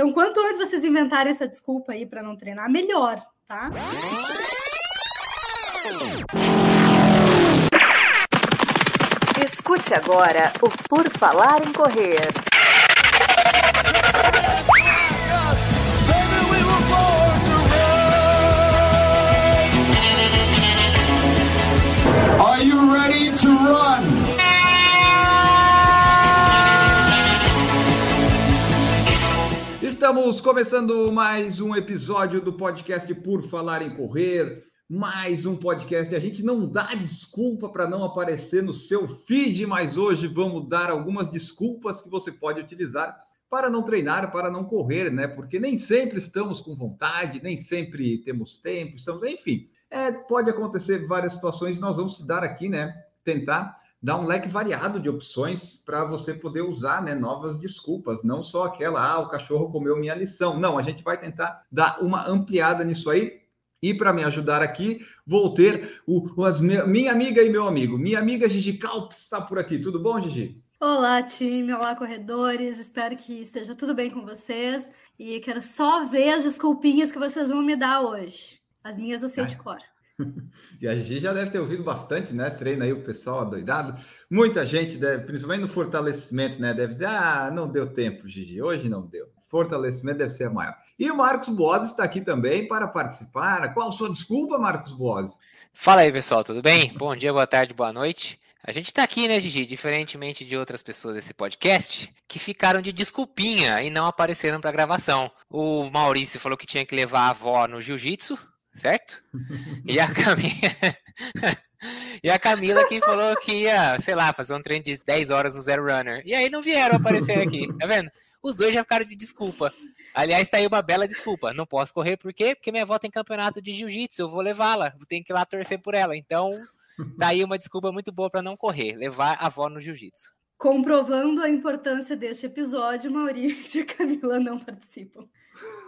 Então, quanto antes vocês inventarem essa desculpa aí para não treinar, melhor, tá? Escute agora o Por Falar em Correr. Are you ready to run? Estamos começando mais um episódio do podcast Por Falar em Correr. Mais um podcast. A gente não dá desculpa para não aparecer no seu feed, mas hoje vamos dar algumas desculpas que você pode utilizar para não treinar, para não correr, né? Porque nem sempre estamos com vontade, nem sempre temos tempo, estamos, enfim. É, pode acontecer várias situações, nós vamos te dar aqui, né? Tentar dar um leque variado de opções para você poder usar né, novas desculpas, não só aquela, ah, o cachorro comeu minha lição. Não, a gente vai tentar dar uma ampliada nisso aí. E para me ajudar aqui, vou ter o, as, minha amiga e meu amigo. Minha amiga Gigi Calps está por aqui. Tudo bom, Gigi? Olá, time. Olá, corredores. Espero que esteja tudo bem com vocês. E quero só ver as desculpinhas que vocês vão me dar hoje. As minhas eu sei de cor. E a gente já deve ter ouvido bastante, né? Treina aí o pessoal adoidado. Muita gente, deve, principalmente no fortalecimento, né? Deve dizer: ah, não deu tempo, Gigi, hoje não deu. Fortalecimento deve ser maior. E o Marcos Boas está aqui também para participar. Qual a sua desculpa, Marcos Boas? Fala aí, pessoal, tudo bem? Bom dia, boa tarde, boa noite. A gente está aqui, né, Gigi? Diferentemente de outras pessoas desse podcast, que ficaram de desculpinha e não apareceram para gravação. O Maurício falou que tinha que levar a avó no jiu-jitsu, certo? E a Camila. e a Camila falou que ia, sei lá, fazer um treino de 10 horas no Zero Runner. E aí não vieram aparecer aqui, tá vendo? Os dois já ficaram de desculpa. Aliás, tá aí uma bela desculpa. Não posso correr, por quê? Porque minha avó tem campeonato de jiu-jitsu, eu vou levá-la, tenho que ir lá torcer por ela. Então, tá aí uma desculpa muito boa para não correr, levar a avó no jiu-jitsu. Comprovando a importância deste episódio, Maurício e Camila não participam.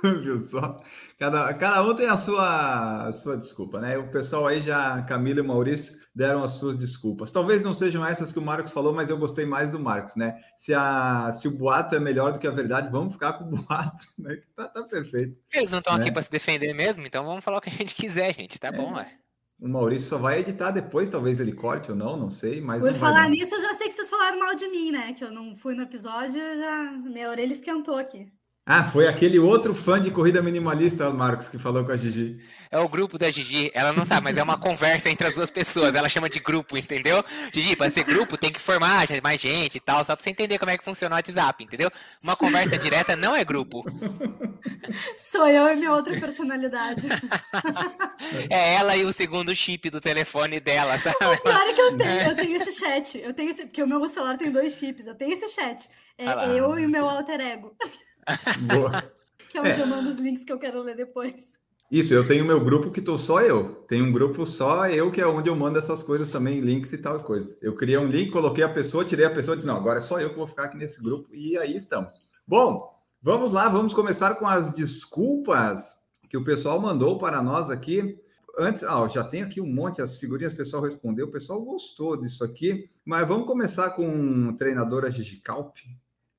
Viu só? Cada, cada um tem a sua, a sua desculpa, né? O pessoal aí já, Camila e Maurício, deram as suas desculpas. Talvez não sejam essas que o Marcos falou, mas eu gostei mais do Marcos, né? Se, a, se o boato é melhor do que a verdade, vamos ficar com o boato, né? Tá, tá perfeito. Eles não estão né? aqui para se defender mesmo, então vamos falar o que a gente quiser, gente. Tá é. bom, ué. O Maurício só vai editar depois, talvez ele corte ou não, não sei. Mas Por falar nisso, eu já sei que vocês falaram mal de mim, né? Que eu não fui no episódio, já minha orelha esquentou aqui. Ah, foi aquele outro fã de corrida minimalista, Marcos, que falou com a Gigi. É o grupo da Gigi. Ela não sabe, mas é uma conversa entre as duas pessoas. Ela chama de grupo, entendeu? Gigi, para ser grupo tem que formar mais gente e tal, só para você entender como é que funciona o WhatsApp, entendeu? Uma conversa direta não é grupo. Sou eu e minha outra personalidade. é ela e o segundo chip do telefone dela, sabe? Claro que eu tenho, eu tenho esse chat. Eu tenho esse, porque o meu celular tem dois chips. Eu tenho esse chat. É eu e o meu alter ego. Boa. que é onde é. eu mando os links que eu quero ler depois. Isso, eu tenho meu grupo que tô só eu. Tem um grupo só eu, que é onde eu mando essas coisas também, links e tal coisa. Eu criei um link, coloquei a pessoa, tirei a pessoa disse, não, agora é só eu que vou ficar aqui nesse grupo. E aí estamos. Bom, vamos lá, vamos começar com as desculpas que o pessoal mandou para nós aqui. Antes, ah, já tem aqui um monte, as figurinhas o pessoal respondeu, o pessoal gostou disso aqui. Mas vamos começar com treinadora Gigi Calp.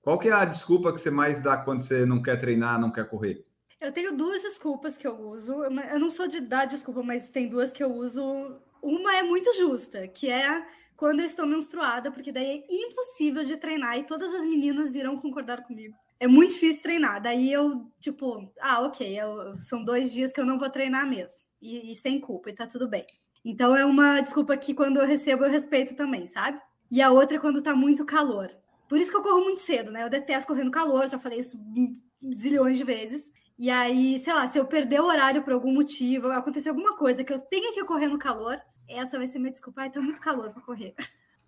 Qual que é a desculpa que você mais dá quando você não quer treinar, não quer correr? Eu tenho duas desculpas que eu uso. Eu não sou de dar desculpa, mas tem duas que eu uso. Uma é muito justa, que é quando eu estou menstruada, porque daí é impossível de treinar e todas as meninas irão concordar comigo. É muito difícil treinar. Daí eu, tipo, ah, ok, eu, são dois dias que eu não vou treinar mesmo. E, e sem culpa, e tá tudo bem. Então é uma desculpa que quando eu recebo eu respeito também, sabe? E a outra é quando tá muito calor. Por isso que eu corro muito cedo, né? Eu detesto correr no calor, já falei isso zilhões de vezes. E aí, sei lá, se eu perder o horário por algum motivo, acontecer alguma coisa que eu tenha que correr no calor, essa vai ser minha desculpa. Ai, tá muito calor para correr.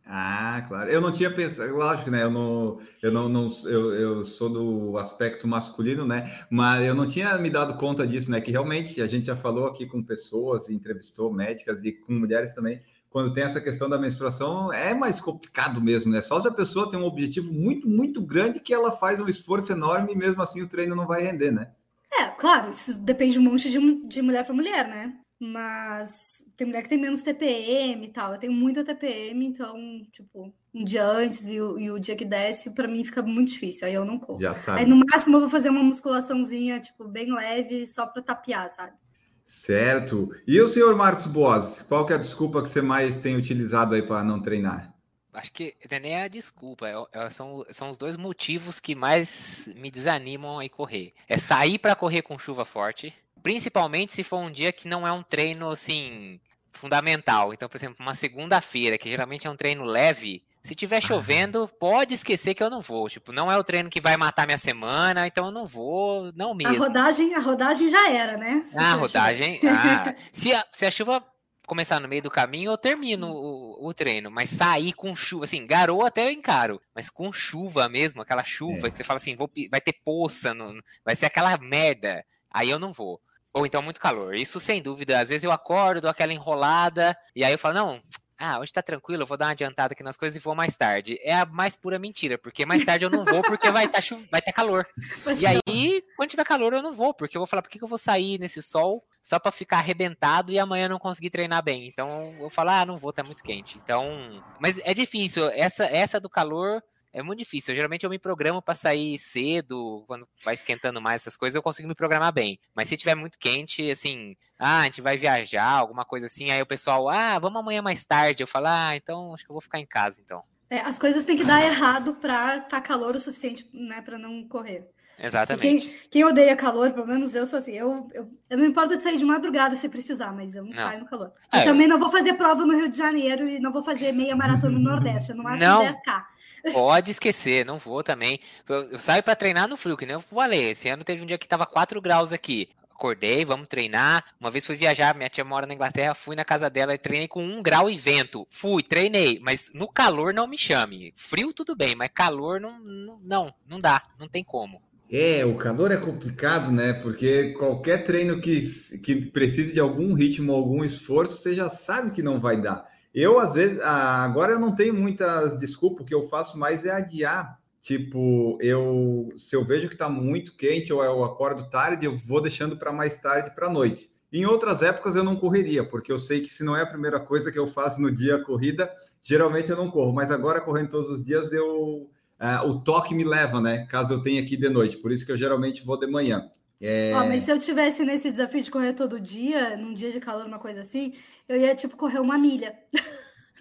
Ah, claro. Eu não tinha pensado, lógico, né? Eu não, eu não, não eu, eu sou do aspecto masculino, né? Mas eu não tinha me dado conta disso, né? Que realmente a gente já falou aqui com pessoas, entrevistou médicas e com mulheres também quando tem essa questão da menstruação, é mais complicado mesmo, né? Só se a pessoa tem um objetivo muito, muito grande que ela faz um esforço enorme e mesmo assim o treino não vai render, né? É, claro, isso depende de um monte de, de mulher para mulher, né? Mas tem mulher que tem menos TPM e tal. Eu tenho muita TPM, então, tipo, um dia antes e o, e o dia que desce, para mim fica muito difícil. Aí eu não corro. Já sabe. Aí no máximo eu vou fazer uma musculaçãozinha, tipo, bem leve, só para tapear, sabe? Certo. E o senhor Marcos Boas, qual que é a desculpa que você mais tem utilizado aí para não treinar? Acho que não é nem a desculpa, é- é- são, são os dois motivos que mais me desanimam a correr. É sair para correr com chuva forte, principalmente se for um dia que não é um treino assim fundamental. Então, por exemplo, uma segunda-feira, que geralmente é um treino leve, se tiver chovendo, pode esquecer que eu não vou. Tipo, não é o treino que vai matar minha semana, então eu não vou, não A mesmo. rodagem, a rodagem já era, né? Se Ah, tiver rodagem. ah, se, a, se a chuva começar no meio do caminho, eu termino o, o treino. Mas sair com chuva, assim, garoa até eu encaro. Mas com chuva mesmo, aquela chuva É. que você fala assim, vou, vai ter poça, no- vai ser aquela merda. Aí eu não vou. Ou então muito calor. Isso sem dúvida. Às vezes eu acordo, dou aquela enrolada, e aí eu falo, não. Ah, hoje tá tranquilo, eu vou dar uma adiantada aqui nas coisas e vou mais tarde. É a mais pura mentira, porque mais tarde eu não vou porque vai estar tá, vai ter calor. Vai E aí, quando tiver calor, eu não vou, porque eu vou falar, por que, que eu vou sair nesse sol só pra ficar arrebentado e amanhã não conseguir treinar bem? Então, eu vou falar, ah, não vou, tá muito quente. Então, mas é difícil, essa, essa do calor é muito difícil. Geralmente eu me programo pra sair cedo, quando vai esquentando mais essas coisas, eu consigo me programar bem. Mas se tiver muito quente, assim, ah, a gente vai viajar, alguma coisa assim, aí o pessoal, ah, vamos amanhã mais tarde. Eu falo, ah, então acho que eu vou ficar em casa, então. É, as coisas têm que dar errado pra tá calor o suficiente, né, para não correr. Exatamente. Quem, quem odeia calor, pelo menos eu sou assim, eu, eu, eu não importo de sair de madrugada se precisar, mas eu não, Não. saio no calor. É, eu também não vou fazer prova no Rio de Janeiro e não vou fazer meia maratona no Nordeste, no máximo Não. 10K. Pode esquecer, não vou também. Eu, eu saio pra treinar no frio, que nem eu falei. Esse ano teve um dia que tava 4 graus aqui. Acordei, vamos treinar. Uma vez fui viajar, minha tia mora na Inglaterra, fui na casa dela e treinei com 1 grau e vento. Fui, treinei, mas no calor não me chame. Frio tudo bem, mas calor não, não, não, não dá, não tem como. É, o calor é complicado, né? Porque qualquer treino que, que precise de algum ritmo, algum esforço, você já sabe que não vai dar. Eu, às vezes, agora eu não tenho muitas desculpas, o que eu faço mais é adiar. Tipo, eu se eu vejo que tá muito quente ou eu acordo tarde, eu vou deixando para mais tarde para noite. Em outras épocas eu não correria, porque eu sei que se não é a primeira coisa que eu faço no dia a corrida, geralmente eu não corro. Mas agora correndo todos os dias eu ah, o toque me leva, né? Caso eu tenha aqui de noite. Por isso que eu geralmente vou de manhã. É, Ó, mas se eu tivesse nesse desafio de correr todo dia, num dia de calor, uma coisa assim, eu ia, tipo, correr uma milha.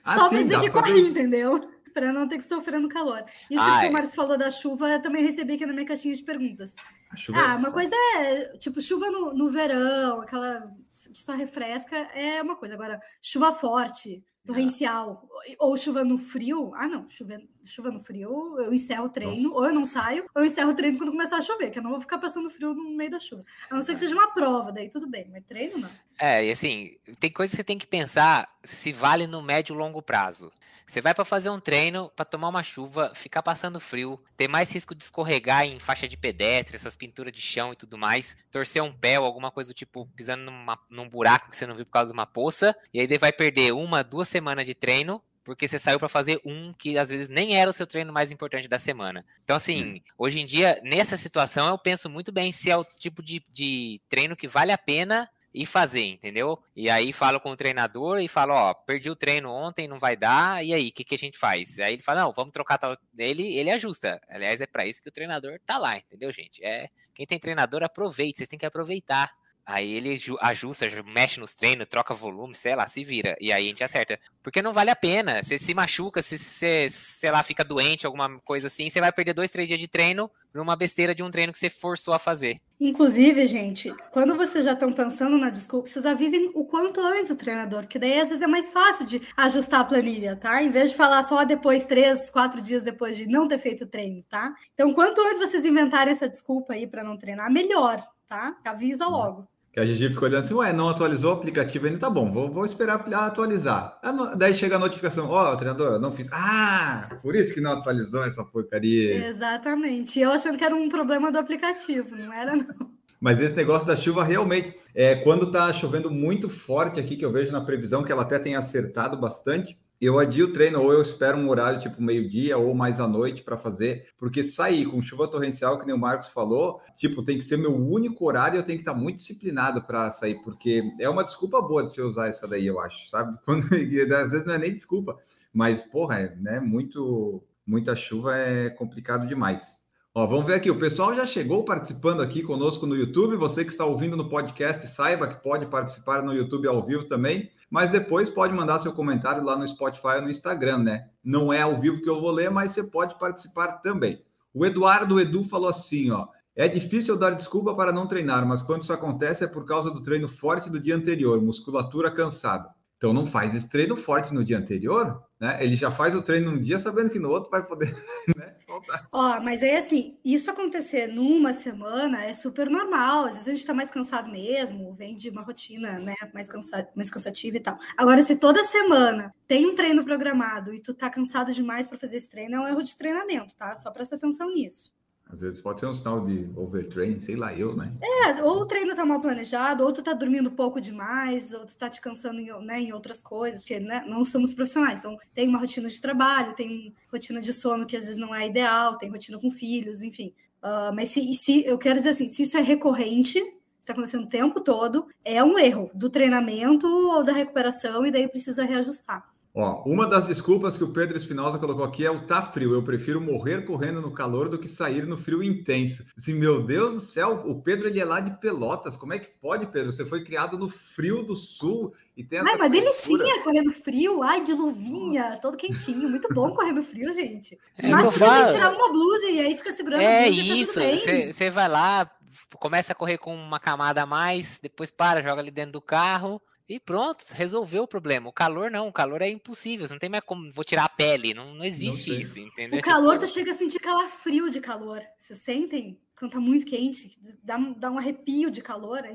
Ah, Só sim, pra dizer que corri, isso. entendeu? Pra não ter que sofrer no calor. Isso Ah, que o Marcos falou da chuva, eu também recebi aqui na minha caixinha de perguntas. A chuva Ah, é uma coisa é, tipo, chuva no, no verão, aquela que só refresca, é uma coisa. Agora, chuva forte, torrencial, ou, ou chuva no frio, ah, não, chuva, chuva no frio, eu encerro o treino, Nossa. ou eu não saio, ou eu encerro o treino quando começar a chover, que eu não vou ficar passando frio no meio da chuva. A não ser que seja uma prova, daí tudo bem, mas treino não. É, e assim, tem coisa que você tem que pensar se vale no médio e longo prazo. Você vai pra fazer um treino, pra tomar uma chuva, ficar passando frio, ter mais risco de escorregar em faixa de pedestre, essas pinturas de chão e tudo mais, torcer um pé ou alguma coisa do tipo, pisando numa- num buraco que você não viu por causa de uma poça, e aí você vai perder uma, duas semanas de treino, porque você saiu pra fazer um que às vezes nem era o seu treino mais importante da semana. Então, assim, hoje em dia, nessa situação, eu penso muito bem se é o tipo de, de treino que vale a pena e fazer, entendeu? E aí falo com o treinador e falo, ó, perdi o treino ontem, não vai dar, e aí, o que, que a gente faz? Aí ele fala, não, vamos trocar tal. Ele, ele ajusta. Aliás, é pra isso que o treinador tá lá, entendeu, gente? É, quem tem treinador, aproveite, vocês têm que aproveitar. Aí ele ju- ajusta, ju- mexe nos treinos, troca volume, sei lá, se vira. E aí a gente acerta. Porque não vale a pena. Você se machuca, se você, sei lá, fica doente, alguma coisa assim, você vai perder dois, três dias de treino numa besteira de um treino que você forçou a fazer. Inclusive, gente, quando vocês já estão pensando na desculpa, vocês avisem o quanto antes o treinador, que daí às vezes é mais fácil de ajustar a planilha, tá? Em vez de falar só depois, três, quatro dias depois de não ter feito o treino, tá? Então, quanto antes vocês inventarem essa desculpa aí para não treinar, melhor, tá? Avisa logo. Que a Gigi ficou olhando assim, ué, não atualizou o aplicativo ainda, tá bom, vou, vou esperar atualizar. Daí chega a notificação, ó, treinador, eu não fiz. Ah, por isso que não atualizou essa porcaria. Exatamente. E eu achando que era um problema do aplicativo, não era, não. Mas esse negócio da chuva realmente, é quando tá chovendo muito forte aqui, que eu vejo na previsão, que ela até tem acertado bastante, eu adio o treino, ou eu espero um horário tipo meio-dia ou mais à noite para fazer, porque sair com chuva torrencial, que nem o Marcos falou, tipo, tem que ser meu único horário, eu tenho que estar muito disciplinado para sair, porque é uma desculpa boa de você usar essa daí, eu acho, sabe? Quando, às vezes não é nem desculpa, mas, porra, é, né, muito, muita chuva é complicado demais. Ó, vamos ver aqui, o pessoal já chegou participando aqui conosco no YouTube. Você que está ouvindo no podcast, saiba que pode participar no YouTube ao vivo também, mas depois pode mandar seu comentário lá no Spotify ou no Instagram, né? Não é ao vivo que eu vou ler, mas você pode participar também. O Eduardo Edu falou assim, ó. É difícil dar desculpa para não treinar, mas quando isso acontece é por causa do treino forte do dia anterior, musculatura cansada. Então não faz esse treino forte no dia anterior, né? Ele já faz o treino num dia sabendo que no outro vai poder né, faltar. Ó, mas aí assim, isso acontecer numa semana é super normal. Às vezes a gente tá mais cansado mesmo, vem de uma rotina, né, mais, cansa mais cansativa e tal. Agora, se toda semana tem um treino programado e tu tá cansado demais para fazer esse treino, é um erro de treinamento, tá? Só presta atenção nisso. Às vezes pode ser um sinal de overtraining, sei lá, eu, né? É, ou o treino tá mal planejado, ou tu tá dormindo pouco demais, ou tu tá te cansando em, né, em outras coisas, porque né, não somos profissionais. Então, tem uma rotina de trabalho, tem rotina de sono que às vezes não é ideal, tem rotina com filhos, enfim. Uh, mas se, se eu quero dizer assim, se isso é recorrente, está acontecendo o tempo todo, é um erro do treinamento ou da recuperação, e daí precisa reajustar. Ó, uma das desculpas que o Pedro Espinosa colocou aqui é o tá frio. Eu prefiro morrer correndo no calor do que sair no frio intenso. Assim, meu Deus do céu, o Pedro ele é lá de Pelotas. Como é que pode, Pedro? Você foi criado no frio do sul e tem essa Ai, mas delicinha correndo frio, ai, de luvinha, todo quentinho. Muito bom correndo frio, gente. É, mas você tem que tirar uma blusa e aí fica segurando é a blusa. É isso, você vai lá, começa a correr com uma camada a mais, depois para, joga ali dentro do carro e pronto, resolveu o problema. O calor não, o calor é impossível. Você não tem mais como. Vou tirar a pele. Não, não existe não isso, entendeu? O calor, tu chega a sentir calafrio de calor. Vocês sentem? Quando tá muito quente, dá, dá um arrepio de calor, é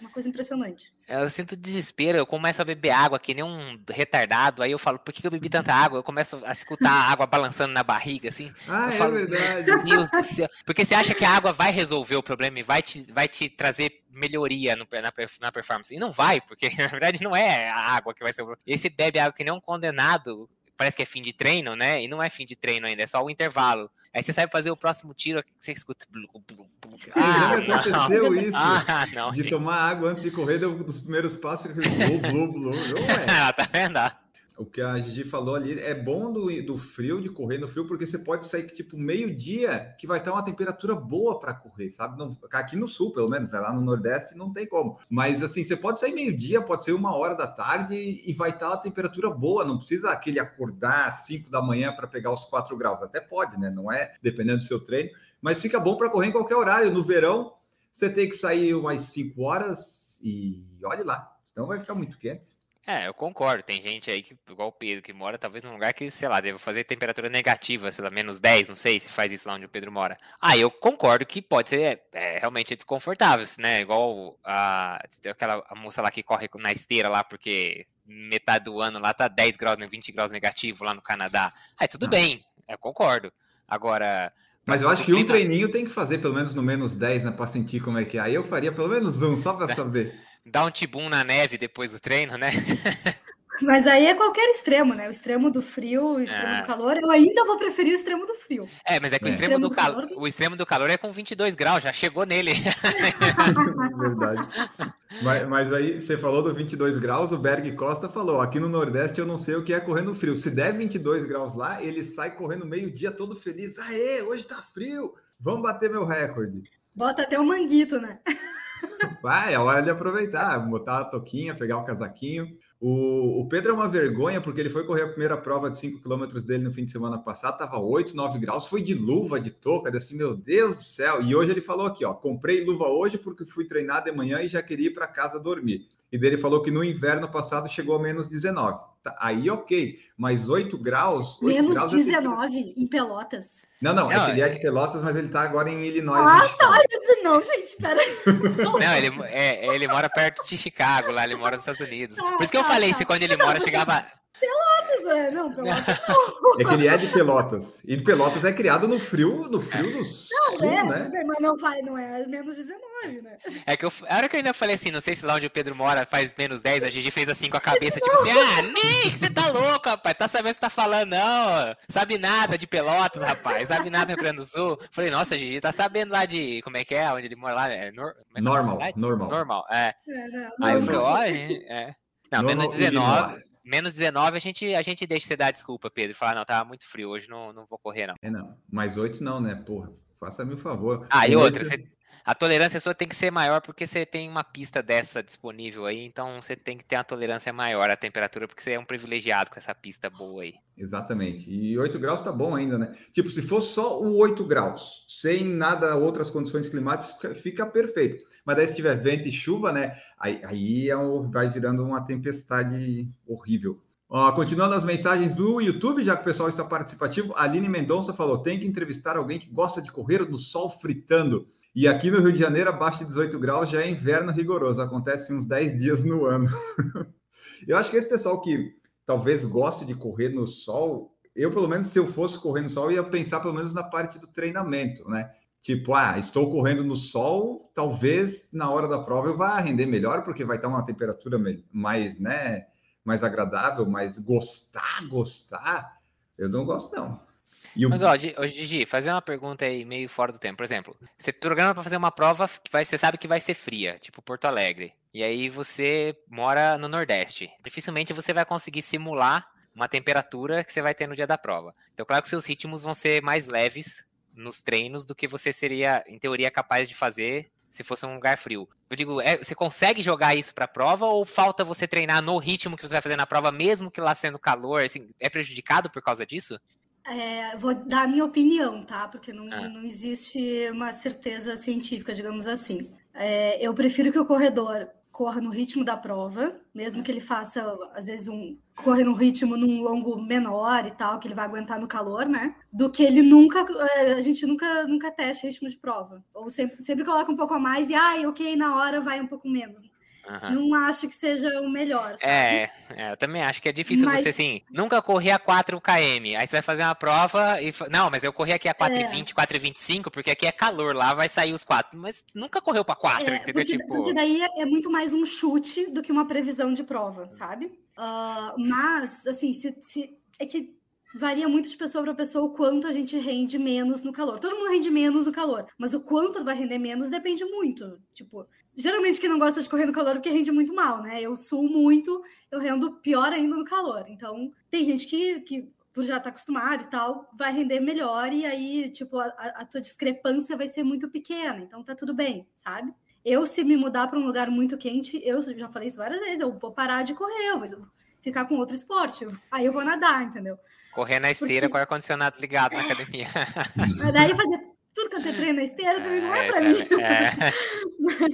uma coisa impressionante. É, eu sinto desespero, eu começo a beber água que nem um retardado, aí eu falo, por que eu bebi tanta água? Eu começo a escutar a água balançando na barriga, assim. Ah, é falo, verdade. Deus do céu. Porque você acha que a água vai resolver o problema e vai te, vai te trazer melhoria no, na, na performance. E não vai, porque na verdade não é a água que vai ser o problema. E você bebe água que nem um condenado, parece que é fim de treino, né? E não é fim de treino ainda, é só o intervalo. Aí você sabe fazer o próximo tiro, você escuta. Ah, já aconteceu isso. Ah, não, de gente. tomar água antes de correr, deu um dos primeiros passos, blu, blu, blu. Não é. tá vendo? O que a Gigi falou ali é bom do, do frio, de correr no frio, porque você pode sair tipo meio-dia, que vai estar uma temperatura boa para correr, sabe? Não, aqui no sul, pelo menos, né? lá no Nordeste não tem como. Mas assim, você pode sair meio-dia, pode ser uma hora da tarde e vai estar uma temperatura boa, não precisa aquele acordar às 5 da manhã para pegar os 4 graus. Até pode, né? Não é dependendo do seu treino, mas fica bom para correr em qualquer horário. No verão, você tem que sair umas 5 horas e olhe lá, então vai ficar muito quente. É, eu concordo. Tem gente aí que, igual o Pedro, que mora talvez num lugar que, sei lá, deve fazer temperatura negativa, sei lá, menos 10, não sei se faz isso lá onde o Pedro mora. Ah, eu concordo que pode ser é, realmente desconfortável, né? Igual a, aquela a moça lá que corre na esteira lá, porque metade do ano lá tá 10 graus, 20 graus negativo lá no Canadá. Aí tudo ah. bem, eu concordo. Agora. Mas eu acho que um treininho tem que fazer pelo menos no menos 10, né? Pra sentir como é que é. Aí eu faria pelo menos um, só pra saber dar um tibum na neve depois do treino, né? Mas aí é qualquer extremo, né? O extremo do frio, o extremo ah. do calor. Eu ainda vou preferir o extremo do frio. É, mas é que o, extremo, extremo do, calor, calor, o extremo do calor é com 22 graus, já chegou nele. Verdade. Mas, mas, aí você falou do 22 graus, o Berg Costa falou: aqui no Nordeste eu não sei o que é correr no frio. Se der 22 graus lá, ele sai correndo meio-dia todo feliz. Aê, hoje tá frio, vamos bater meu recorde. Bota até o manguito, né? Vai, é hora de aproveitar, botar a toquinha, pegar o casaquinho. O, o, Pedro é uma vergonha, porque ele foi correr a primeira prova de 5 km dele no fim de semana passado, tava 8, 9 graus, foi de luva, de touca, assim, meu Deus do céu. E hoje ele falou aqui, ó, comprei luva hoje porque fui treinar de manhã e já queria ir para casa dormir. E dele falou que no inverno passado chegou a menos 19. Tá, aí ok, mas 8 graus. 8 menos graus 19 é em Pelotas. Não, não, não, é que ele é de Pelotas, mas ele tá agora em Illinois. Ah, tá. Eu disse, não, gente, pera. Não, ele, é, é, ele mora perto de Chicago, lá, ele mora nos Estados Unidos. Tá, Por isso que eu tá, falei, tá. se quando ele mora chegava. Pelotas, é. Não, Pelotas não. É que ele é de Pelotas. E Pelotas é criado no frio, no frio do sul, é, né? Mas não, vai, não é menos 19, né? É que eu, a hora que eu ainda falei assim, não sei se lá onde o Pedro mora faz menos 10, a Gigi fez assim com a cabeça, tipo assim, ah, Nick, você tá louco, rapaz, tá sabendo o que você tá falando, não, sabe nada de Pelotas, rapaz, sabe nada do Rio Grande do Sul. Falei, nossa, a Gigi tá sabendo lá de, como é que é, onde ele mora lá, é, nor, é é Normal, normal. Normal, é. É, não, Aí eu falei, ó, é. Não, Normal menos 19, Illinois. Menos 19 a gente, a gente deixa você dar desculpa, Pedro, falar, não, tá muito frio, hoje não, não vou correr, não. É, não. Mais oito não, né? Porra, faça-me o favor. Ah, e Com outra, você- a tolerância sua tem que ser maior porque você tem uma pista dessa disponível aí, então você tem que ter uma tolerância maior à temperatura, porque você é um privilegiado com essa pista boa aí. Exatamente. E 8 graus tá bom ainda, né? Tipo, se fosse só o 8 graus, sem nada, outras condições climáticas, fica perfeito. Mas daí se tiver vento e chuva, né? Aí, aí é um- vai virando uma tempestade horrível. Ó, continuando as mensagens do YouTube, já que o pessoal está participativo, Aline Mendonça falou: tem que entrevistar alguém que gosta de correr no sol fritando. E aqui no Rio de Janeiro, abaixo de 18 graus, já é inverno rigoroso. Acontece uns 10 dias no ano. eu acho que esse pessoal que talvez goste de correr no sol, eu, pelo menos, se eu fosse correr no sol, ia pensar pelo menos na parte do treinamento, né? Tipo, ah, estou correndo no sol, talvez na hora da prova eu vá render melhor, porque vai estar uma temperatura mais, né, mais agradável, mas gostar, gostar, eu não gosto, não. O- Mas ó, Gigi, fazer uma pergunta aí meio fora do tempo. Por exemplo, você programa para fazer uma prova que vai, você sabe que vai ser fria, tipo Porto Alegre. E aí você mora no Nordeste. Dificilmente você vai conseguir simular uma temperatura que você vai ter no dia da prova. Então, claro que seus ritmos vão ser mais leves nos treinos do que você seria, em teoria, capaz de fazer se fosse um lugar frio. Eu digo, é, você consegue jogar isso para a prova ou falta você treinar no ritmo que você vai fazer na prova, mesmo que lá sendo calor? Assim, é prejudicado por causa disso? É, vou dar a minha opinião, tá? Porque não, Ah. não existe uma certeza científica, digamos assim. É, eu prefiro que o corredor corra no ritmo da prova, mesmo que ele faça, às vezes, um correr num ritmo num longo menor e tal, que ele vai aguentar no calor, né? Do que ele nunca. é, A gente nunca, nunca testa ritmo de prova. Ou sempre, sempre coloca um pouco a mais e, ai, ok, na hora vai um pouco menos. Aham. Não acho que seja o melhor, sabe? É, é, eu também acho que é difícil Mas- você, assim, nunca correr a 4 km. Aí você vai fazer uma prova e. Não, mas eu corri aqui a 4,20, 4,25, porque aqui é calor, lá vai sair os 4. Mas nunca correu pra 4, É, entendeu? porque, tipo. porque daí é, é muito mais um chute do que uma previsão de prova, sabe? Ah, mas, assim, se, se- é que varia muito de pessoa para pessoa o quanto a gente rende menos no calor. Todo mundo rende menos no calor, mas o quanto vai render menos depende muito. Tipo, geralmente quem não gosta de correr no calor é porque rende muito mal, né? Eu suo muito, eu rendo pior ainda no calor. Então, tem gente que, que por já estar acostumado e tal, vai render melhor e aí, tipo, a, a tua discrepância vai ser muito pequena. Então, tá tudo bem, sabe? Eu, se me mudar para um lugar muito quente, eu já falei isso várias vezes, eu vou parar de correr, eu vou ficar com outro esporte. Aí eu vou nadar, entendeu? Correr na esteira Porque- com o ar-condicionado ligado na academia. Mas daí fazer tudo quanto é treino na esteira também não é para mim. é.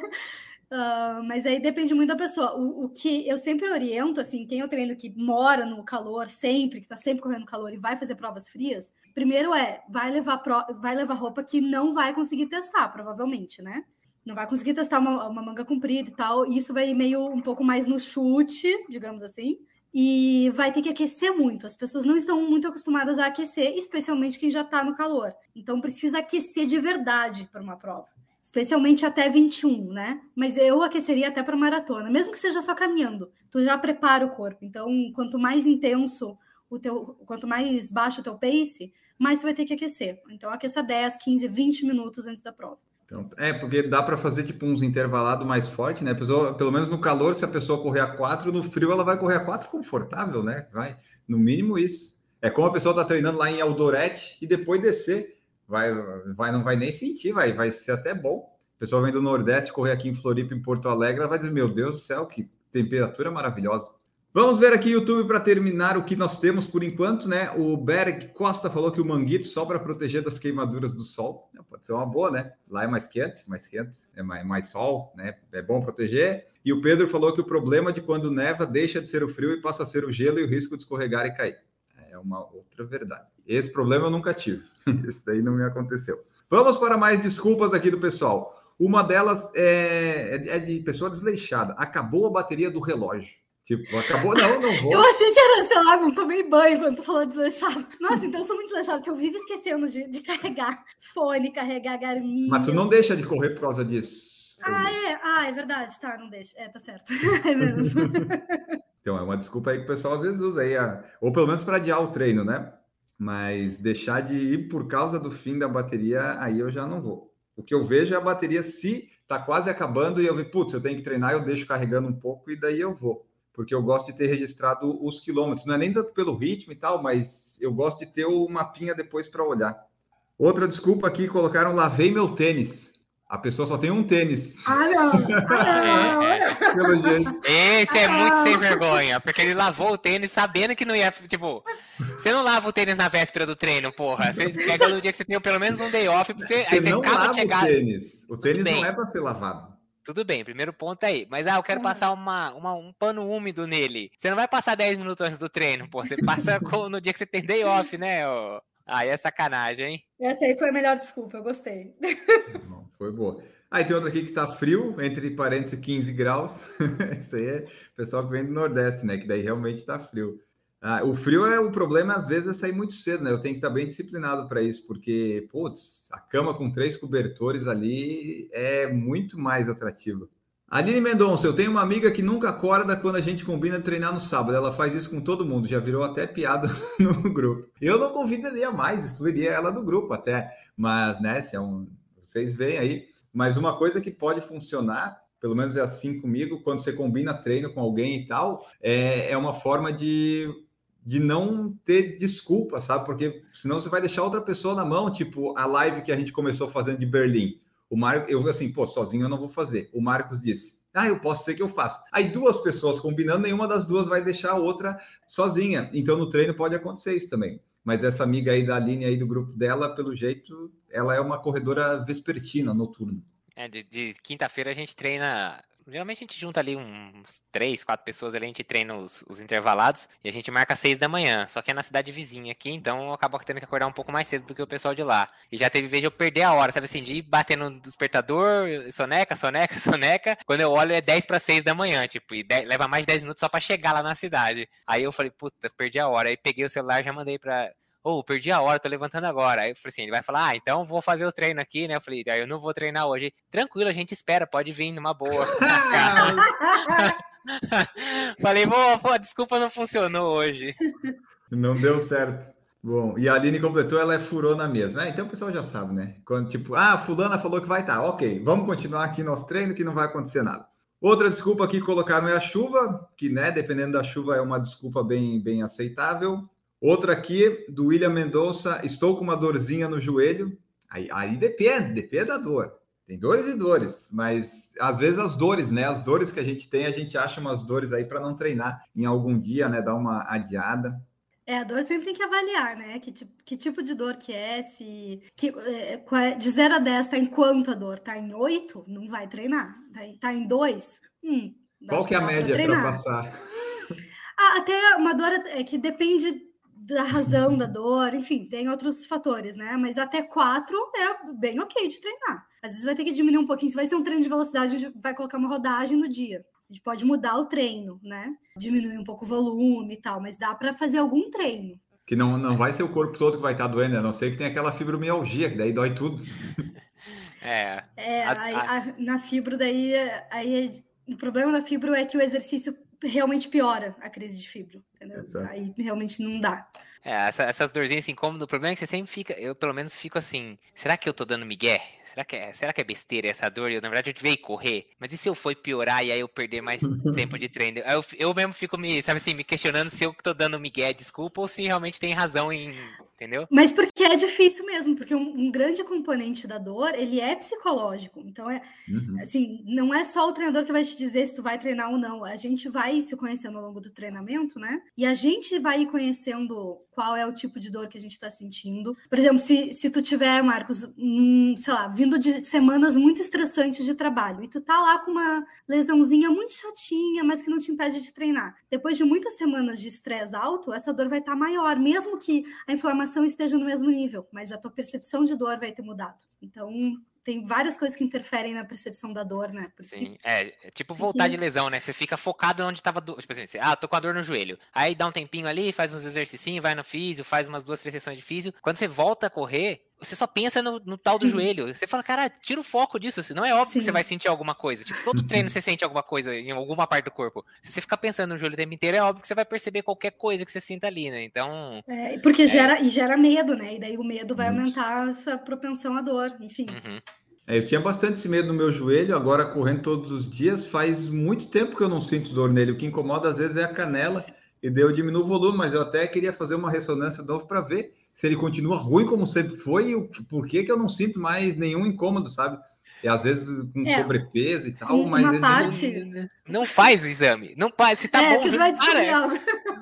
Ah, mas aí depende muito da pessoa. O, o que eu sempre oriento, assim, quem eu treino que mora no calor sempre, que tá sempre correndo calor e vai fazer provas frias, primeiro é, vai levar, pro- vai levar roupa que não vai conseguir testar, provavelmente, né? Não vai conseguir testar uma, uma manga comprida e tal. E isso vai ir meio um pouco mais no chute, digamos assim. E vai ter que aquecer muito. As pessoas não estão muito acostumadas a aquecer, especialmente quem já está no calor. Então precisa aquecer de verdade para uma prova especialmente até 21, né? Mas eu aqueceria até para maratona, mesmo que seja só caminhando. Tu já prepara o corpo. Então, quanto mais intenso o teu, quanto mais baixo o teu pace, mais você vai ter que aquecer. Então, aqueça 10, 15, 20 minutos antes da prova. Então, é, porque dá para fazer tipo uns intervalados mais fortes, né? Pessoa, pelo menos no calor, se a pessoa correr a 4, no frio ela vai correr a 4 confortável, né? Vai, no mínimo isso. É como a pessoa tá treinando lá em Eldorete e depois descer. Vai, vai, não vai nem sentir, vai, vai ser até bom. A pessoa vem do Nordeste correr aqui em Floripa, em Porto Alegre, ela vai dizer: Meu Deus do céu, que temperatura maravilhosa. Vamos ver aqui, YouTube, para terminar o que nós temos por enquanto, né? O Berg Costa falou que o manguito só para proteger das queimaduras do sol. Pode ser uma boa, né? Lá é mais quente, mais quente, é mais, mais sol, né? É bom proteger. E o Pedro falou que o problema de quando neva deixa de ser o frio e passa a ser o gelo e o risco de escorregar e cair. É uma outra verdade. Esse problema eu nunca tive. Esse daí não me aconteceu. Vamos para mais desculpas aqui do pessoal. Uma delas é, é de pessoa desleixada. Acabou a bateria do relógio. Tipo, acabou, não, não vou. Eu achei que era, sei lá, não tomei banho quando tu falou desleixado. Nossa, então eu sou muito desleixado, porque eu vivo esquecendo de, de carregar fone, carregar Garmin. Mas tu não deixa de correr por causa disso. Ah, é? Ah, é verdade. Tá, não deixa. É, tá certo. É mesmo. Então, é uma desculpa aí que o pessoal às vezes usa aí, a- ou pelo menos para adiar o treino, né? Mas deixar de ir por causa do fim da bateria, aí eu já não vou. O que eu vejo é a bateria se tá quase acabando e eu vejo, putz, eu tenho que treinar, eu deixo carregando um pouco e daí eu vou. Porque eu gosto de ter registrado os quilômetros. Não é nem tanto pelo ritmo e tal, mas eu gosto de ter o mapinha depois para olhar. Outra desculpa aqui, colocaram lavei meu tênis. A pessoa só tem um tênis, Ah, não. Ah, não. pelo jeito. Esse é Ah. muito sem vergonha, porque ele lavou o tênis sabendo que não ia. Tipo, você não lava o tênis na véspera do treino, porra. Você pega no dia que você tem pelo menos um day off, pra você, Você aí você não acaba lava de chegar. o tênis. O tênis não é para ser lavado. Tudo bem, primeiro ponto é aí. Mas ah, eu quero passar uma, uma- um pano úmido nele. Você não vai passar 10 minutos antes do treino, pô. Você passa no dia que você tem day off, né? Ó. Aí é sacanagem, hein? Essa aí foi a melhor desculpa, eu gostei. Não, foi boa. Aí tem outra aqui que tá frio, entre parênteses 15 graus. Isso aí é o pessoal que vem do Nordeste, né? Que daí realmente tá frio. Ah, o frio é o problema, às vezes, é sair muito cedo, né? Eu tenho que estar bem disciplinado para isso, porque, putz, a cama com três cobertores ali é muito mais atrativa. Aline Mendonça, eu tenho uma amiga que nunca acorda quando a gente combina treinar no sábado. Ela faz isso com todo mundo, já virou até piada no grupo. Eu não convidaria mais, excluiria ela do grupo até. Mas, né, se é um. Vocês veem aí. Mas uma coisa que pode funcionar, pelo menos é assim comigo, quando você combina treino com alguém e tal, é, é uma forma de, de não ter desculpa, sabe? Porque senão você vai deixar outra pessoa na mão, tipo a live que a gente começou fazendo de Berlim. O Marco, eu assim, pô, sozinho eu não vou fazer. O Marcos disse, ah, eu posso ser que eu faça. Aí duas pessoas combinando, nenhuma das duas vai deixar a outra sozinha. Então no treino pode acontecer isso também. Mas essa amiga aí da Aline aí do grupo dela, pelo jeito, ela é uma corredora vespertina, noturna. É, de, de quinta-feira a gente treina. Geralmente a gente junta ali uns três, quatro pessoas ali, a gente treina os, os intervalados e a gente marca seis da manhã. Só que é na cidade vizinha aqui, então eu acabo tendo que acordar um pouco mais cedo do que o pessoal de lá. E já teve vez de eu perder a hora, sabe assim, de ir bater no despertador, soneca, soneca, soneca. Quando eu olho é 10 para 6 da manhã, tipo, e leva mais de 10 minutos só pra chegar lá na cidade. Aí eu falei, puta, perdi a hora. Aí peguei o celular e já mandei pra. Ô, perdi a hora, tô levantando agora. Aí eu falei assim, ele vai falar, ah, então vou fazer o treino aqui, né? Eu falei, aí eu não vou treinar hoje. Tranquilo, a gente espera, pode vir numa boa. falei, pô, pô, desculpa, não funcionou hoje. Não deu certo. Bom, e a Aline completou, ela é furona mesmo. É, então o pessoal já sabe, né? Quando, tipo, ah, fulana falou que vai estar. Ok, vamos continuar aqui nosso treino que não vai acontecer nada. Outra desculpa aqui que colocaram é a chuva, que, né, dependendo da chuva, é uma desculpa bem, bem aceitável. Outra aqui, do William Mendonça, estou com uma dorzinha no joelho. Aí, aí depende, depende da dor. Tem dores e dores, mas às vezes as dores, né? As dores que a gente tem, a gente acha umas dores aí para não treinar em algum dia, né? Dar uma adiada. É, a dor sempre tem que avaliar, né? Que, tipo, que tipo de dor que é, se. Que, é, qual é- de 0 a 10, tá em quanto a dor? Tá em 8? Não vai treinar. Tá em, tá em 2? Hum, Qual que é a média para passar? Ah, até uma dor é que depende da razão da dor, enfim, tem outros fatores, né? Mas até 4 é bem ok de treinar. Às vezes vai ter que diminuir um pouquinho. Se vai ser um treino de velocidade, a gente vai colocar uma rodagem no dia. A gente pode mudar o treino, né? Diminuir um pouco o volume e tal, mas dá para fazer algum treino. Que não, não vai ser o corpo todo que vai estar doendo, né? a não ser que tem aquela fibromialgia, que daí dói tudo. É, É, A- aí, a- a- na fibro, daí, aí é- o problema da fibro é que o exercício realmente piora a crise de fibro, entendeu? Exato. Aí realmente não dá. é essa- essas dorzinhas incômodas, o problema é que você sempre fica, eu pelo menos fico assim, será que eu tô dando migué? Será que é, será que é besteira essa dor? Eu, na verdade, eu devia ir correr. Mas e se eu for piorar e aí eu perder mais tempo de treino? Eu, eu mesmo fico me, sabe assim, me questionando se eu tô dando migué, desculpa, ou se realmente tem razão em. Entendeu? Mas porque é difícil mesmo, porque um, um grande componente da dor, ele é psicológico. Então, é Uhum. assim, não é só o treinador que vai te dizer se tu vai treinar ou não. A gente vai se conhecendo ao longo do treinamento, né? E a gente vai conhecendo qual é o tipo de dor que a gente tá sentindo. Por exemplo, se, se tu tiver, Marcos, hum, sei lá, vindo de semanas muito estressantes de trabalho, e tu tá lá com uma lesãozinha muito chatinha, mas que não te impede de treinar. Depois de muitas semanas de estresse alto, essa dor vai estar maior, mesmo que a inflamação esteja no mesmo nível, mas a tua percepção de dor vai ter mudado. Então, tem várias coisas que interferem na percepção da dor, né? Porque Sim, é, é tipo voltar de lesão, né? Você fica focado onde tava, do... tipo assim, você, ah, tô com a dor no joelho. Aí dá um tempinho ali, faz uns exercícios, vai no físio, faz umas duas, três sessões de físio. Quando você volta a correr, você só pensa no, no tal do Sim. joelho. Você fala, cara, tira o foco disso. Não é óbvio que Sim. você vai sentir alguma coisa. Tipo, todo treino você sente alguma coisa em alguma parte do corpo. Se você ficar pensando no joelho o tempo inteiro, é óbvio que você vai perceber qualquer coisa que você sinta ali, né? Então, É, porque gera, e gera medo, né? E daí o medo vai Muito. aumentar essa propensão à dor, enfim. uhum. É, eu tinha bastante esse medo no meu joelho, agora correndo todos os dias, faz muito tempo que eu não sinto dor nele. O que incomoda às vezes é a canela, e daí eu diminuo o volume, mas eu até queria fazer uma ressonância de novo para ver se ele continua ruim como sempre foi e o, por que, que eu não sinto mais nenhum incômodo, sabe? E às vezes com É, sobrepeso e tal, uma mas ele não- parte- Não faz exame. Não faz. Se tá é, bom, vai para,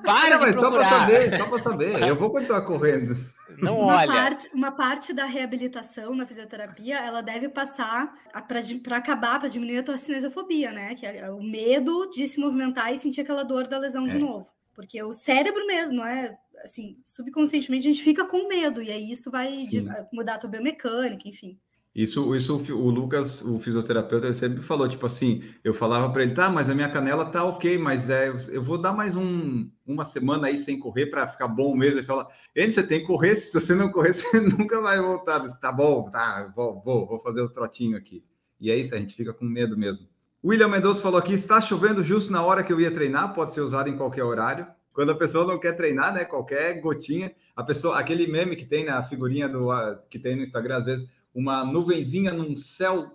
para Não, de mas só para saber, só para saber. Eu vou continuar correndo. Não Uma olha. parte, uma parte da reabilitação na fisioterapia, ela deve passar para acabar, para diminuir a tua cinesiofobia, né? Que é o medo de se movimentar e sentir aquela dor da lesão de É. novo. Porque o cérebro mesmo, não é? Assim, subconscientemente a gente fica com medo, e aí isso vai de- mudar a tua biomecânica, enfim. Isso, isso o Lucas, o fisioterapeuta, ele sempre falou, tipo assim, eu falava para ele, tá, mas a minha canela tá ok, mas é, eu vou dar mais um, uma semana aí sem correr para ficar bom mesmo. Ele fala, ele, você tem que correr, se você não correr, você nunca vai voltar. Disse, tá bom, tá, vou, vou, vou fazer os trotinhos aqui. E é isso, a gente fica com medo mesmo. William Mendonça falou aqui, está chovendo justo na hora que eu ia treinar, pode ser usado em qualquer horário. Quando a pessoa não quer treinar, né, qualquer gotinha, a pessoa, aquele meme que tem na figurinha do, ah, que tem no Instagram, às vezes, uma nuvenzinha num céu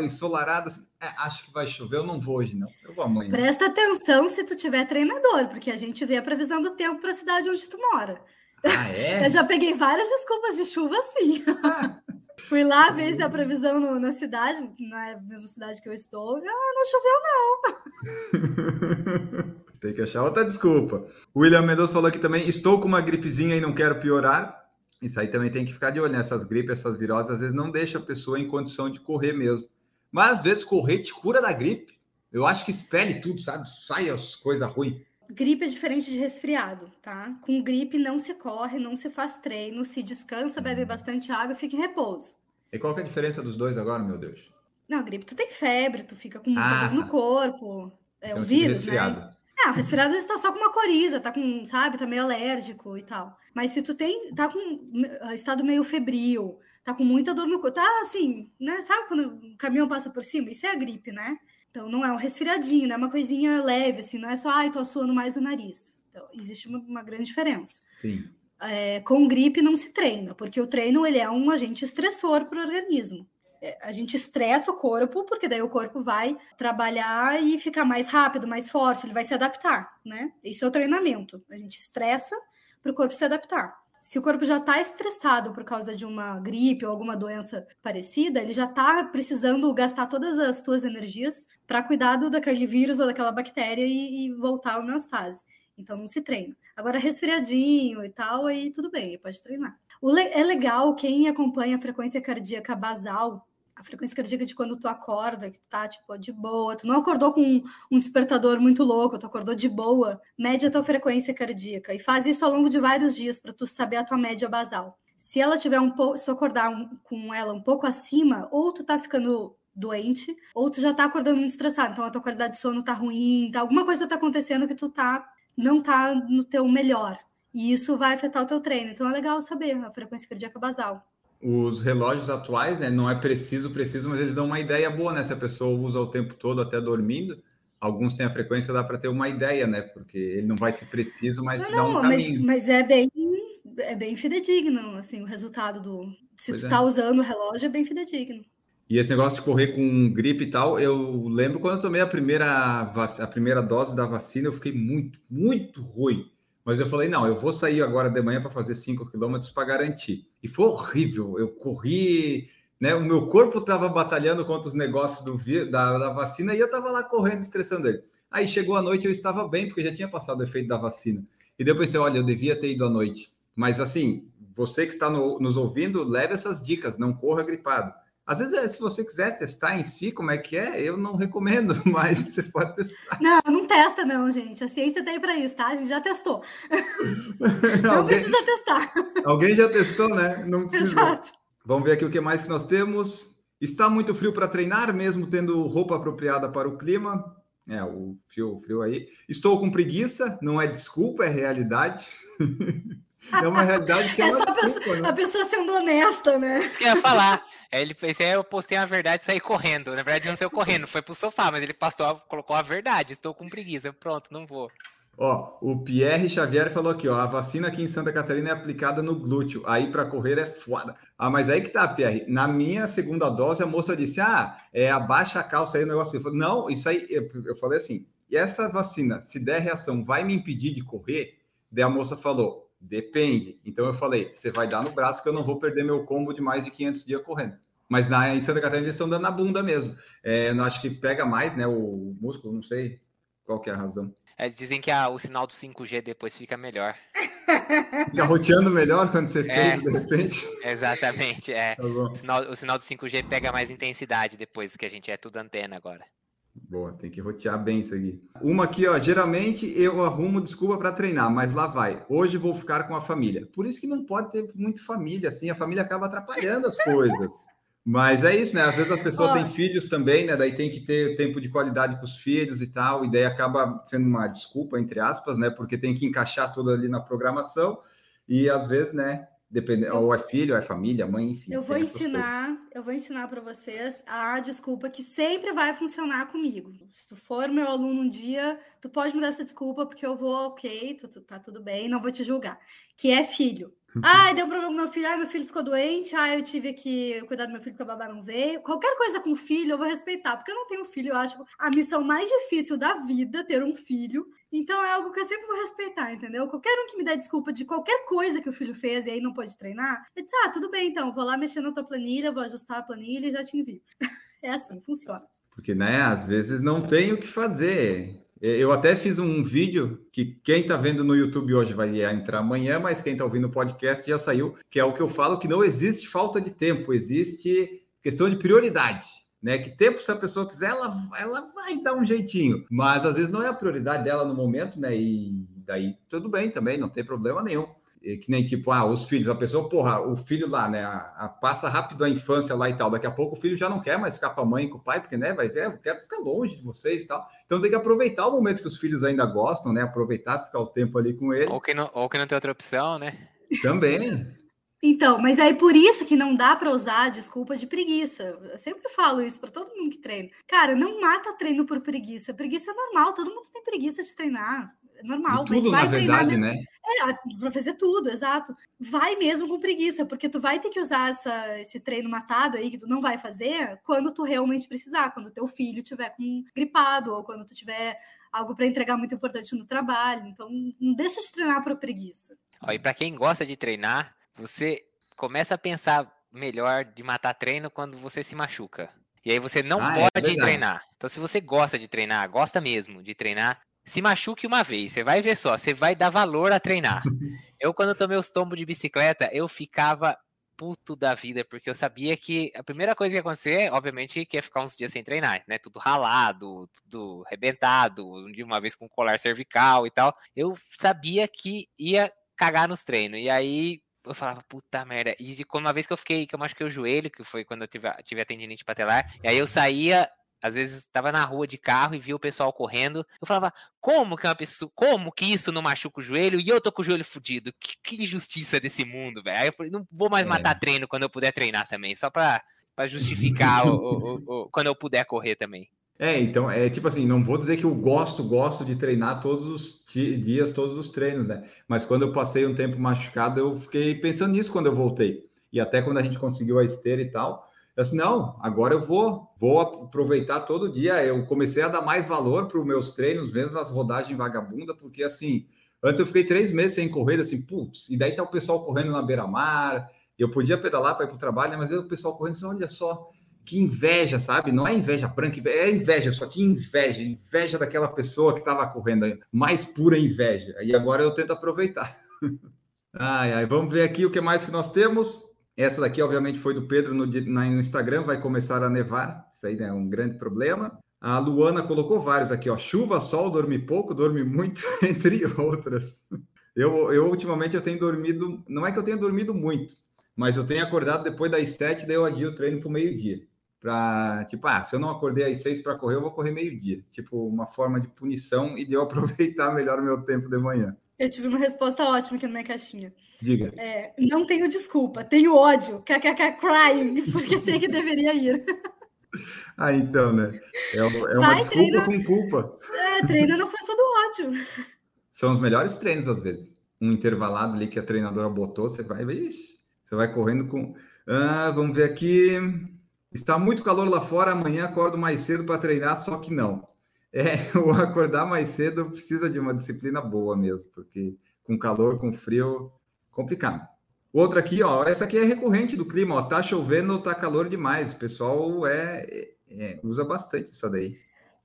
ensolarado, assim, é, acho que vai chover, eu não vou hoje, não. Eu vou amanhã. Presta atenção se tu tiver treinador, porque a gente vê a previsão do tempo para a cidade onde tu mora. Ah, é? Eu já peguei várias desculpas de chuva assim. Fui lá ver se a previsão no- na cidade, na mesma cidade que eu estou, ah, não choveu Tem que achar outra desculpa. O William Mendonça falou aqui também: estou com uma gripezinha e não quero piorar. Isso aí também tem que ficar de olho nessas gripes, essas viroses, às vezes não deixa a pessoa em condição de correr mesmo. Mas às vezes correr te cura da gripe. Eu acho que espelhe tudo, sabe? Sai as coisas ruins. Gripe é diferente de resfriado, tá? Com gripe não se corre, não se faz treino, se descansa, bebe bastante água e fica em repouso. E qual que é a diferença dos dois agora, meu Deus? Não, gripe tu tem febre, tu fica com muita Ah, dor no tá. corpo. É Então, o eu tive vírus, né? Ah, o resfriado às vezes tá só com uma coriza, tá com, sabe, tá meio alérgico e tal. Mas se tu tem, tá com uh, estado meio febril, tá com muita dor no corpo, tá assim, né? Sabe quando o caminhão passa por cima? Isso é a gripe, né? Então não é um resfriadinho, não é uma coisinha leve, assim, não é só, ai, tô suando mais o nariz. Então, existe uma, uma grande diferença. Sim. É, com gripe não se treina, porque o treino ele é um agente estressor para o organismo. É, a gente estressa o corpo, porque daí o corpo vai trabalhar e ficar mais rápido, mais forte, ele vai se adaptar, né? Isso é o treinamento. A gente estressa para o corpo se adaptar. Se o corpo já está estressado por causa de uma gripe ou alguma doença parecida, ele já está precisando gastar todas as tuas energias para cuidar daquele vírus ou daquela bactéria e, e voltar à homeostase. Então não se treina. Agora, resfriadinho e tal, aí tudo bem, pode treinar. Le- é legal quem acompanha a frequência cardíaca basal, a frequência cardíaca de quando tu acorda, que tu tá, tipo, de boa, tu não acordou com um, despertador muito louco, tu acordou de boa, mede a tua frequência cardíaca e faz isso ao longo de vários dias para tu saber a tua média basal. Se ela tiver um pouco, se tu acordar um- com ela um pouco acima, ou tu tá ficando doente, ou tu já tá acordando muito estressado, então a tua qualidade de sono tá ruim, tá, alguma coisa tá acontecendo que tu tá não tá no teu melhor. E isso vai afetar o teu treino. Então é legal saber a frequência cardíaca basal. Os relógios atuais, né, não é preciso, preciso, mas eles dão uma ideia boa, né? Se a pessoa usa o tempo todo até dormindo, alguns têm a frequência, dá para ter uma ideia, né? Porque ele não vai ser preciso, mas te dá um Não, mas, caminho. mas é bem é bem fidedigno, assim, o resultado do. Se Pois tu é. tá usando o relógio, é bem fidedigno. E esse negócio de correr com gripe e tal, eu lembro quando eu tomei a primeira, a primeira dose da vacina, eu fiquei muito, muito ruim. Mas eu falei, não, eu vou sair agora de manhã para fazer 5 quilômetros para garantir. E foi horrível. Eu corri, né? O meu corpo estava batalhando contra os negócios do da, da vacina e eu estava lá correndo, estressando ele. Aí chegou a noite, eu estava bem, porque já tinha passado o efeito da vacina. E daí eu pensei, olha, eu devia ter ido à noite. Mas assim, você que está no- nos ouvindo, leve essas dicas, não corra gripado. Às vezes, é, se você quiser testar em si como é que é, eu não recomendo, mas você pode testar. Não, não testa, não, gente. A ciência tá aí pra isso, tá? A gente já testou. Não alguém, precisa testar. alguém já testou, né? Não precisa. Exato. Vamos ver aqui o que mais que nós temos. Está muito frio para treinar, mesmo tendo roupa apropriada para o clima. É, o frio, o frio aí. Estou com preguiça, não é desculpa, é realidade. é uma realidade que é, É uma só a desculpa, pessoa, né? a pessoa sendo honesta, né? Isso que eu ia falar. Aí ele fez, aí eu postei a verdade e saí correndo. Na verdade, não saiu correndo, foi pro sofá, mas ele postou, colocou a verdade. Estou com preguiça. Pronto, não vou. Ó, o Pierre Xavier falou aqui, ó, a vacina aqui em Santa Catarina é aplicada no glúteo, aí para correr é foda. Ah, mas aí que tá, Pierre, na minha segunda dose a moça disse, ah, é, abaixa a calça aí o negócio. Eu falei, não, isso aí, eu, eu falei assim, e essa vacina, se der reação, vai me impedir de correr? Daí a moça falou, depende. Então eu falei, você vai dar no braço que eu não vou perder meu combo de mais de 500 dias correndo. Mas na, em Santa Catarina eles estão dando na bunda mesmo. É, eu acho que pega mais, né, o músculo, não sei qual que é a razão. É, dizem que a- o sinal do 5G depois fica melhor. Fica roteando melhor quando você É. fez, de repente. Exatamente, é. Tá. O sinal, o sinal do 5G pega mais intensidade depois que a gente é tudo antena agora. Boa, tem que rotear bem isso aqui. Uma aqui, ó. Geralmente eu arrumo desculpa para treinar, mas lá vai. Hoje vou ficar com a família. Por isso que não pode ter muito família, assim. A família acaba atrapalhando as coisas. Mas é isso, né? Às vezes a pessoa Ó. tem filhos também, né? Daí tem que ter tempo de qualidade com os filhos e tal. E daí acaba sendo uma desculpa, entre aspas, né? Porque tem que encaixar tudo ali na programação. E às vezes, né? Depende, ou é filho, ou é família, mãe, enfim. Eu vou essas coisas. ensinar, eu vou ensinar para vocês a desculpa que sempre vai funcionar comigo. Se tu for meu aluno um dia, tu pode me dar essa desculpa porque eu vou, ok, tu, tu- tá tudo bem, não vou te julgar. Que é filho. Ai, deu problema com meu filho, ai, meu filho ficou doente, ai, eu tive que cuidar do meu filho porque a babá não veio. Qualquer coisa com filho eu vou respeitar, porque eu não tenho filho, eu acho a missão mais difícil da vida ter um filho. Então é algo que eu sempre vou respeitar, entendeu? Qualquer um que me der desculpa de qualquer coisa que o filho fez e aí não pode treinar, eu disse, ah, tudo bem então, vou lá mexer na tua planilha, vou ajustar a planilha e já te envio. É assim, funciona. Porque, né, às vezes não tem o que fazer. Eu até fiz um vídeo que quem está vendo no YouTube hoje vai entrar amanhã, mas quem está ouvindo o podcast já saiu, que é o que eu falo que não existe falta de tempo, existe questão de prioridade. Né, que tempo, se a pessoa quiser, ela, ela vai dar um jeitinho, mas às vezes não é a prioridade dela no momento, né? E daí tudo bem também, não tem problema nenhum. É que nem tipo, ah, os filhos, a pessoa, porra, o filho lá, né, a, a- passa rápido a infância lá e tal, daqui a pouco o filho já não quer mais ficar com a mãe e com o pai, porque, né, vai ver, eu quero ficar longe de vocês e tal. Então tem que aproveitar o momento que os filhos ainda gostam, né, aproveitar, ficar o tempo ali com eles Ou que não, ou que não tem outra opção, né? também. Então, mas aí por isso que não dá pra usar a desculpa de preguiça. Eu sempre falo isso pra todo mundo que treina. Cara, não mata treino por preguiça. Preguiça é normal, todo mundo tem preguiça de treinar. É normal, E mas tudo, na vai treinar verdade, mesmo. né? É, pra fazer tudo, exato. Vai mesmo com preguiça, porque tu vai ter que usar essa, esse treino matado aí que tu não vai fazer quando tu realmente precisar, quando teu filho tiver com gripado ou quando tu tiver algo pra entregar muito importante no trabalho. Então, não deixa de treinar por preguiça. Ó, e para quem gosta de treinar, você começa a pensar melhor de matar treino quando você se machuca. E aí você não Ah, é pode verdade. treinar. Então, se você gosta de treinar, gosta mesmo de treinar, se machuque uma vez. Você vai ver só, você vai dar valor a treinar. eu, quando tomei os tombos de bicicleta, eu ficava puto da vida, porque eu sabia que a primeira coisa que ia acontecer, obviamente, que ia ficar uns dias sem treinar, né? Tudo ralado, tudo arrebentado, de uma vez com colar cervical e tal. Eu sabia que ia cagar nos treinos. E aí eu falava, puta merda. E de- uma vez que eu fiquei, que eu machuquei o joelho, que foi quando eu tive, tive a tendinite patelar, e aí eu saía. Às vezes estava na rua de carro e via o pessoal correndo. Eu falava, como que uma pessoa, como que isso não machuca o joelho e eu tô com o joelho fudido? Que, que injustiça desse mundo, velho. Aí eu falei, não vou mais É. matar treino quando eu puder treinar também, só pra, pra justificar o- o- o- quando eu puder correr também. É, então, é tipo assim, não vou dizer que eu gosto, gosto de treinar todos os dias, todos os treinos, né? Mas quando eu passei um tempo machucado, eu fiquei pensando nisso quando eu voltei. E até quando a gente conseguiu a esteira e tal, eu disse, não, agora eu vou, vou aproveitar todo dia. Eu comecei a dar mais valor para os meus treinos, mesmo as rodagens vagabunda, porque assim, antes eu fiquei três meses sem correr, assim, putz, e daí tá o pessoal correndo na beira-mar, eu podia pedalar para ir para o trabalho, né? mas eu, o pessoal correndo, assim, olha só, que inveja, sabe? Não é inveja branca, é inveja, só tinha inveja, inveja daquela pessoa que estava correndo, mais pura inveja. E agora eu tento aproveitar. Ai, ai, vamos ver aqui o que mais que nós temos. Essa daqui, obviamente, foi do Pedro no, na- no Instagram, vai começar a nevar. Isso aí né, é um grande problema. A Luana colocou vários aqui, ó. Chuva, sol, dorme pouco, dorme muito, entre outras. Eu, eu ultimamente eu tenho dormido, não é que eu tenha dormido muito, mas eu tenho acordado depois das sete, daí eu adio o treino para o meio-dia. Para tipo, ah, se eu não acordei às seis para correr, eu vou correr meio-dia. Tipo, uma forma de punição e de eu aproveitar melhor o meu tempo de manhã. Eu tive uma resposta ótima aqui na minha caixinha. Diga. É, não tenho desculpa, tenho ódio, kkk crying, porque sei que deveria ir. Ah, então, né? É, é uma Vai, desculpa treina. com culpa. É, treina na força do ódio. São os melhores treinos, às vezes. Um intervalado ali que a treinadora botou, você vai, ixi, você vai correndo com. Ah, vamos ver aqui. Está muito calor lá fora, amanhã acordo mais cedo para treinar, só que não. É, o acordar mais cedo precisa de uma disciplina boa mesmo, porque com calor, com frio, complicado. Outra aqui, ó, essa aqui é recorrente do clima, ó, tá chovendo, tá calor demais. O pessoal é, é, usa bastante isso daí.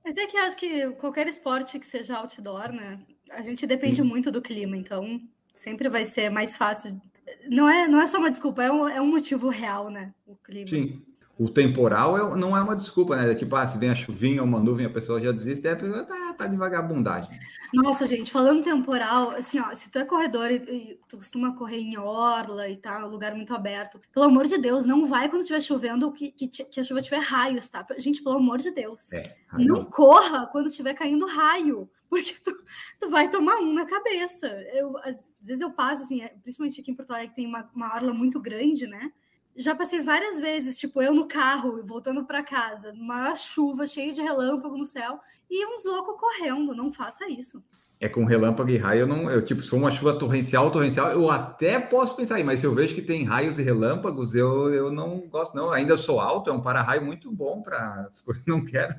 Mas é que acho que qualquer esporte que seja outdoor, né? A gente depende Sim. muito do clima, então sempre vai ser mais fácil. Não é, não é só uma desculpa, é um, é um motivo real, né? O clima. Sim. O temporal é- não é uma desculpa, né? É tipo, ah, se vem a chuvinha ou uma nuvem, a pessoa já desiste, aí a pessoa tá, tá de vagabundagem. Nossa, gente, falando temporal, assim, ó, se tu é corredor e, e tu costuma correr em orla e tal, lugar muito aberto, pelo amor de Deus, não vai quando estiver chovendo ou que, que, que a chuva tiver raios, tá? Gente, pelo amor de Deus. É, Não corra quando estiver caindo raio, porque tu, tu vai tomar um na cabeça. Eu, às vezes eu passo, assim, é, principalmente aqui em Porto Alegre, tem uma, uma orla muito grande, né? Já passei várias vezes, tipo, eu no carro, voltando para casa, uma chuva cheia de relâmpago no céu, e uns loucos correndo. Não faça isso. É com relâmpago e raio, eu não, eu tipo, se for uma chuva torrencial, torrencial, eu até posso pensar aí, mas se eu vejo que tem raios e relâmpagos, eu, eu não gosto, não. Ainda sou alto, é um para-raio muito bom para as coisas, não quero.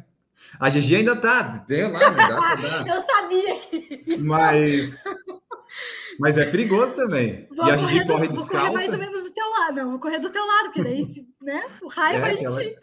A Gigi ainda tá, tem lá, não dá. Eu sabia que. Mas, mas é perigoso também. Vou e a do- corre vou correr mais ou menos do teu lado. Não, vou correr do teu lado, porque daí, né? O raio É, vai em ti.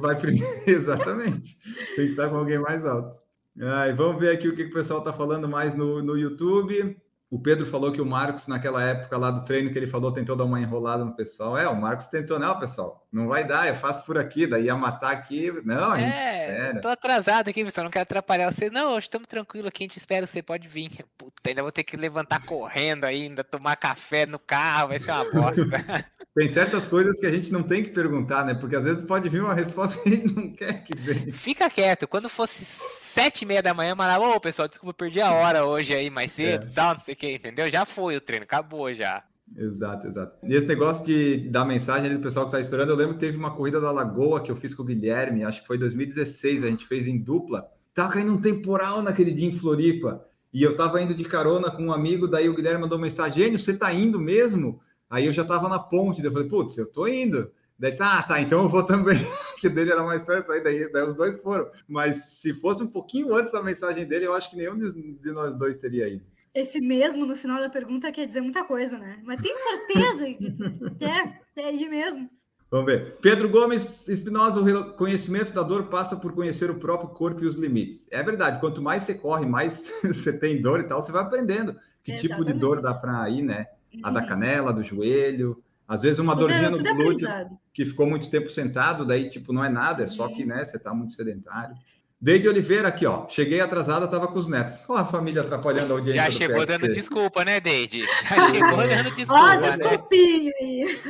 vai primeiro, exatamente. Tem que estar com alguém mais alto. Ai, vamos ver aqui o que que o pessoal está falando mais no, no YouTube. O Pedro falou que o Marcos, naquela época lá do treino que ele falou, tentou dar uma enrolada no pessoal. É, o Marcos tentou, não, pessoal, não vai dar, eu faço por aqui, daí ia matar aqui. Não, a gente É, espera. tô atrasado aqui, pessoal. Não quero atrapalhar vocês. Não, hoje estamos tranquilos aqui, a gente espera, você pode vir. Puta, ainda vou ter que levantar correndo ainda, tomar café no carro, vai ser uma bosta. Tem certas coisas que a gente não tem que perguntar, né? Porque às vezes pode vir uma resposta que a gente não quer que venha. Fica quieto. Quando fosse sete e meia da manhã, mandava, ô pessoal, desculpa, perdi a hora hoje aí mais cedo, É. tal, não sei o que, entendeu? Já foi o treino, acabou já. Exato, exato. E esse negócio de dar mensagem ali do pessoal que tá esperando, eu lembro que teve uma corrida da Lagoa que eu fiz com o Guilherme, acho que foi 2016, a gente fez em dupla. Tava caindo um temporal naquele dia em Floripa. E eu tava indo de carona com um amigo, daí o Guilherme mandou mensagem, você tá indo mesmo? Aí eu já tava na ponte, daí eu falei, putz, eu tô indo. Daí disse, ah, tá, então eu vou também, que dele era mais perto, aí daí, daí os dois foram. Mas se fosse um pouquinho antes da mensagem dele, eu acho que nenhum de nós dois teria ido. Esse mesmo no final da pergunta quer dizer muita coisa, né? Mas tem certeza que quer? É aí mesmo. Vamos ver. Pedro Gomes Espinosa, o conhecimento da dor passa por conhecer o próprio corpo e os limites. É verdade, quanto mais você corre, mais você tem dor e tal, você vai aprendendo que tipo de dor dá para ir, né? A da canela, do joelho. Às vezes uma Tudo é- dorzinha no é glúteo aprendizado. que ficou muito tempo sentado, daí tipo não é nada, é só que Uhum. né, você tá muito sedentário. Deide Oliveira aqui, ó. Cheguei atrasada, tava com os netos. Ó, a família atrapalhando a audiência Já do chegou PSC. dando desculpa, né, Deide? Já chegou dando Ó, desculpa, as né? desculpinhas aí.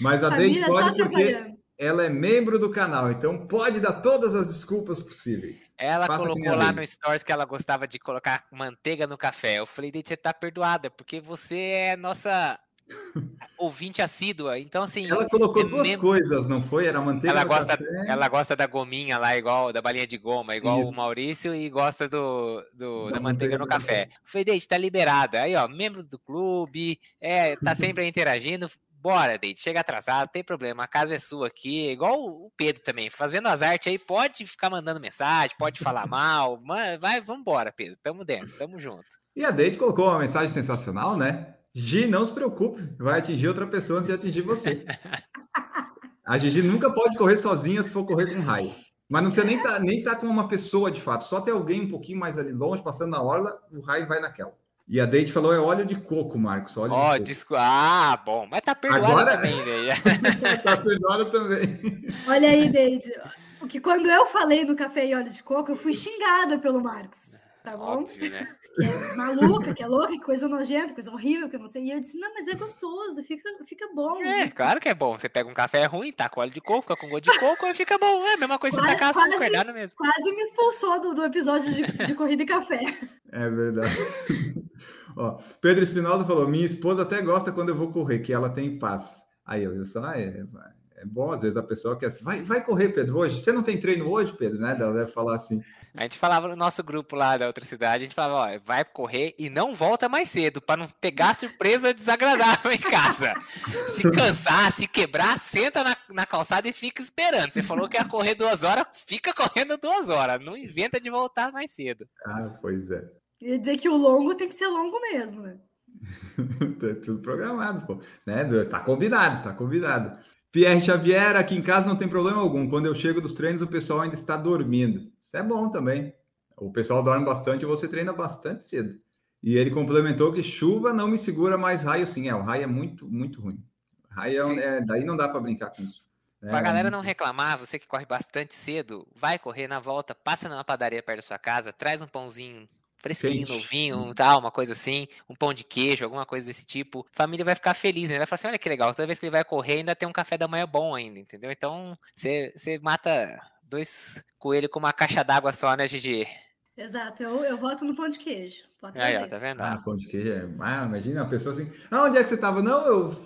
Mas a Deide Família só pode porque. Ela é membro do canal, então pode dar todas as desculpas possíveis. Ela colocou lá no Stories que ela gostava de colocar manteiga no café. Eu falei, Deide, você tá perdoada, porque você é nossa ouvinte assídua. Então, assim, Ela colocou eu duas lembro- coisas, não foi? Era manteiga ela no gosta, café. ela gosta da gominha lá, igual da balinha de goma, igual Isso. o Maurício, e gosta do, do- Da da, manteiga manteiga no café. Falei, Deide, tá liberada. Aí, ó, membro do clube, é, tá sempre interagindo. Bora, Deide, chega atrasado, tem problema, a casa é sua aqui, igual o Pedro também, fazendo as artes aí, pode ficar mandando mensagem, pode falar mal, mas vai, vambora, Pedro, tamo dentro, tamo junto. E a Deide colocou uma mensagem sensacional, né? Gi, não se preocupe, vai atingir outra pessoa antes de atingir você. A Gigi nunca pode correr sozinha se for correr com raio. Mas não precisa nem estar nem tá com uma pessoa de fato, só ter alguém um pouquinho mais ali longe, passando na orla, o raio vai naquela. E a Deide falou: é óleo de coco, Marcos. Óleo Ó, de coco. desculpa, ah, bom, mas tá perdoado Agora- também, né? tá perdoada também. Olha aí, Deide. O que quando eu falei no café e óleo de coco, eu fui xingada pelo Marcos. Tá bom? Óbvio, né? Que é maluca, que é louca, que coisa nojenta, coisa horrível, que eu não sei. E eu disse, não, mas é gostoso, fica, fica bom. É, claro que é bom. Você pega um café ruim, tá com óleo de coco, fica com gosto de coco, fica bom. É a mesma coisa que você tacar açúcar, quase- é nada mesmo. Quase me expulsou do, do episódio de, de corrida e café. É verdade. Ó, Pedro Espinaldo falou: minha esposa até gosta quando eu vou correr, que ela tem paz. Aí eu disse, ah, é, é bom, às vezes a pessoa quer assim, vai, vai correr, Pedro, hoje. Você não tem treino hoje, Pedro, né? Ela deve falar assim. A gente falava no nosso grupo lá da outra cidade, a gente falava, ó, vai correr e não volta mais cedo, pra não pegar surpresa desagradável em casa. Se cansar, se quebrar, senta na, na calçada e fica esperando. Você falou que ia correr duas horas, fica correndo duas horas. Não inventa de voltar mais cedo. Ah, pois é. Ia dizer que o longo tem que ser longo mesmo, né? Tá tudo programado, pô. Né? Tá combinado, tá combinado. Pierre Xavier, aqui em casa não tem problema algum. Quando eu chego dos treinos, o pessoal ainda está dormindo. Isso é bom também. O pessoal dorme bastante e você treina bastante cedo. E ele complementou que chuva não me segura mais raio, sim. É, o raio é muito, muito ruim. Raio é, é- daí não dá para brincar com isso. É, Pra galera não reclamar, você que corre bastante cedo, vai correr na volta, passa numa padaria perto da sua casa, traz um pãozinho fresquinho, Quente, novinho, isso. tal, uma coisa assim, um pão de queijo, alguma coisa desse tipo. A família vai ficar feliz, né? Vai falar assim, olha que legal, toda vez que ele vai correr ainda tem um café da manhã bom ainda, entendeu? Então, você mata dois coelhos com uma caixa d'água só, né, Gigi? Exato, eu, eu voto no pão de queijo. Pode Aí, ó, tá vendo? Ah, pão de queijo é. Ah, imagina a pessoa assim. Ah, onde é que você estava? Não, eu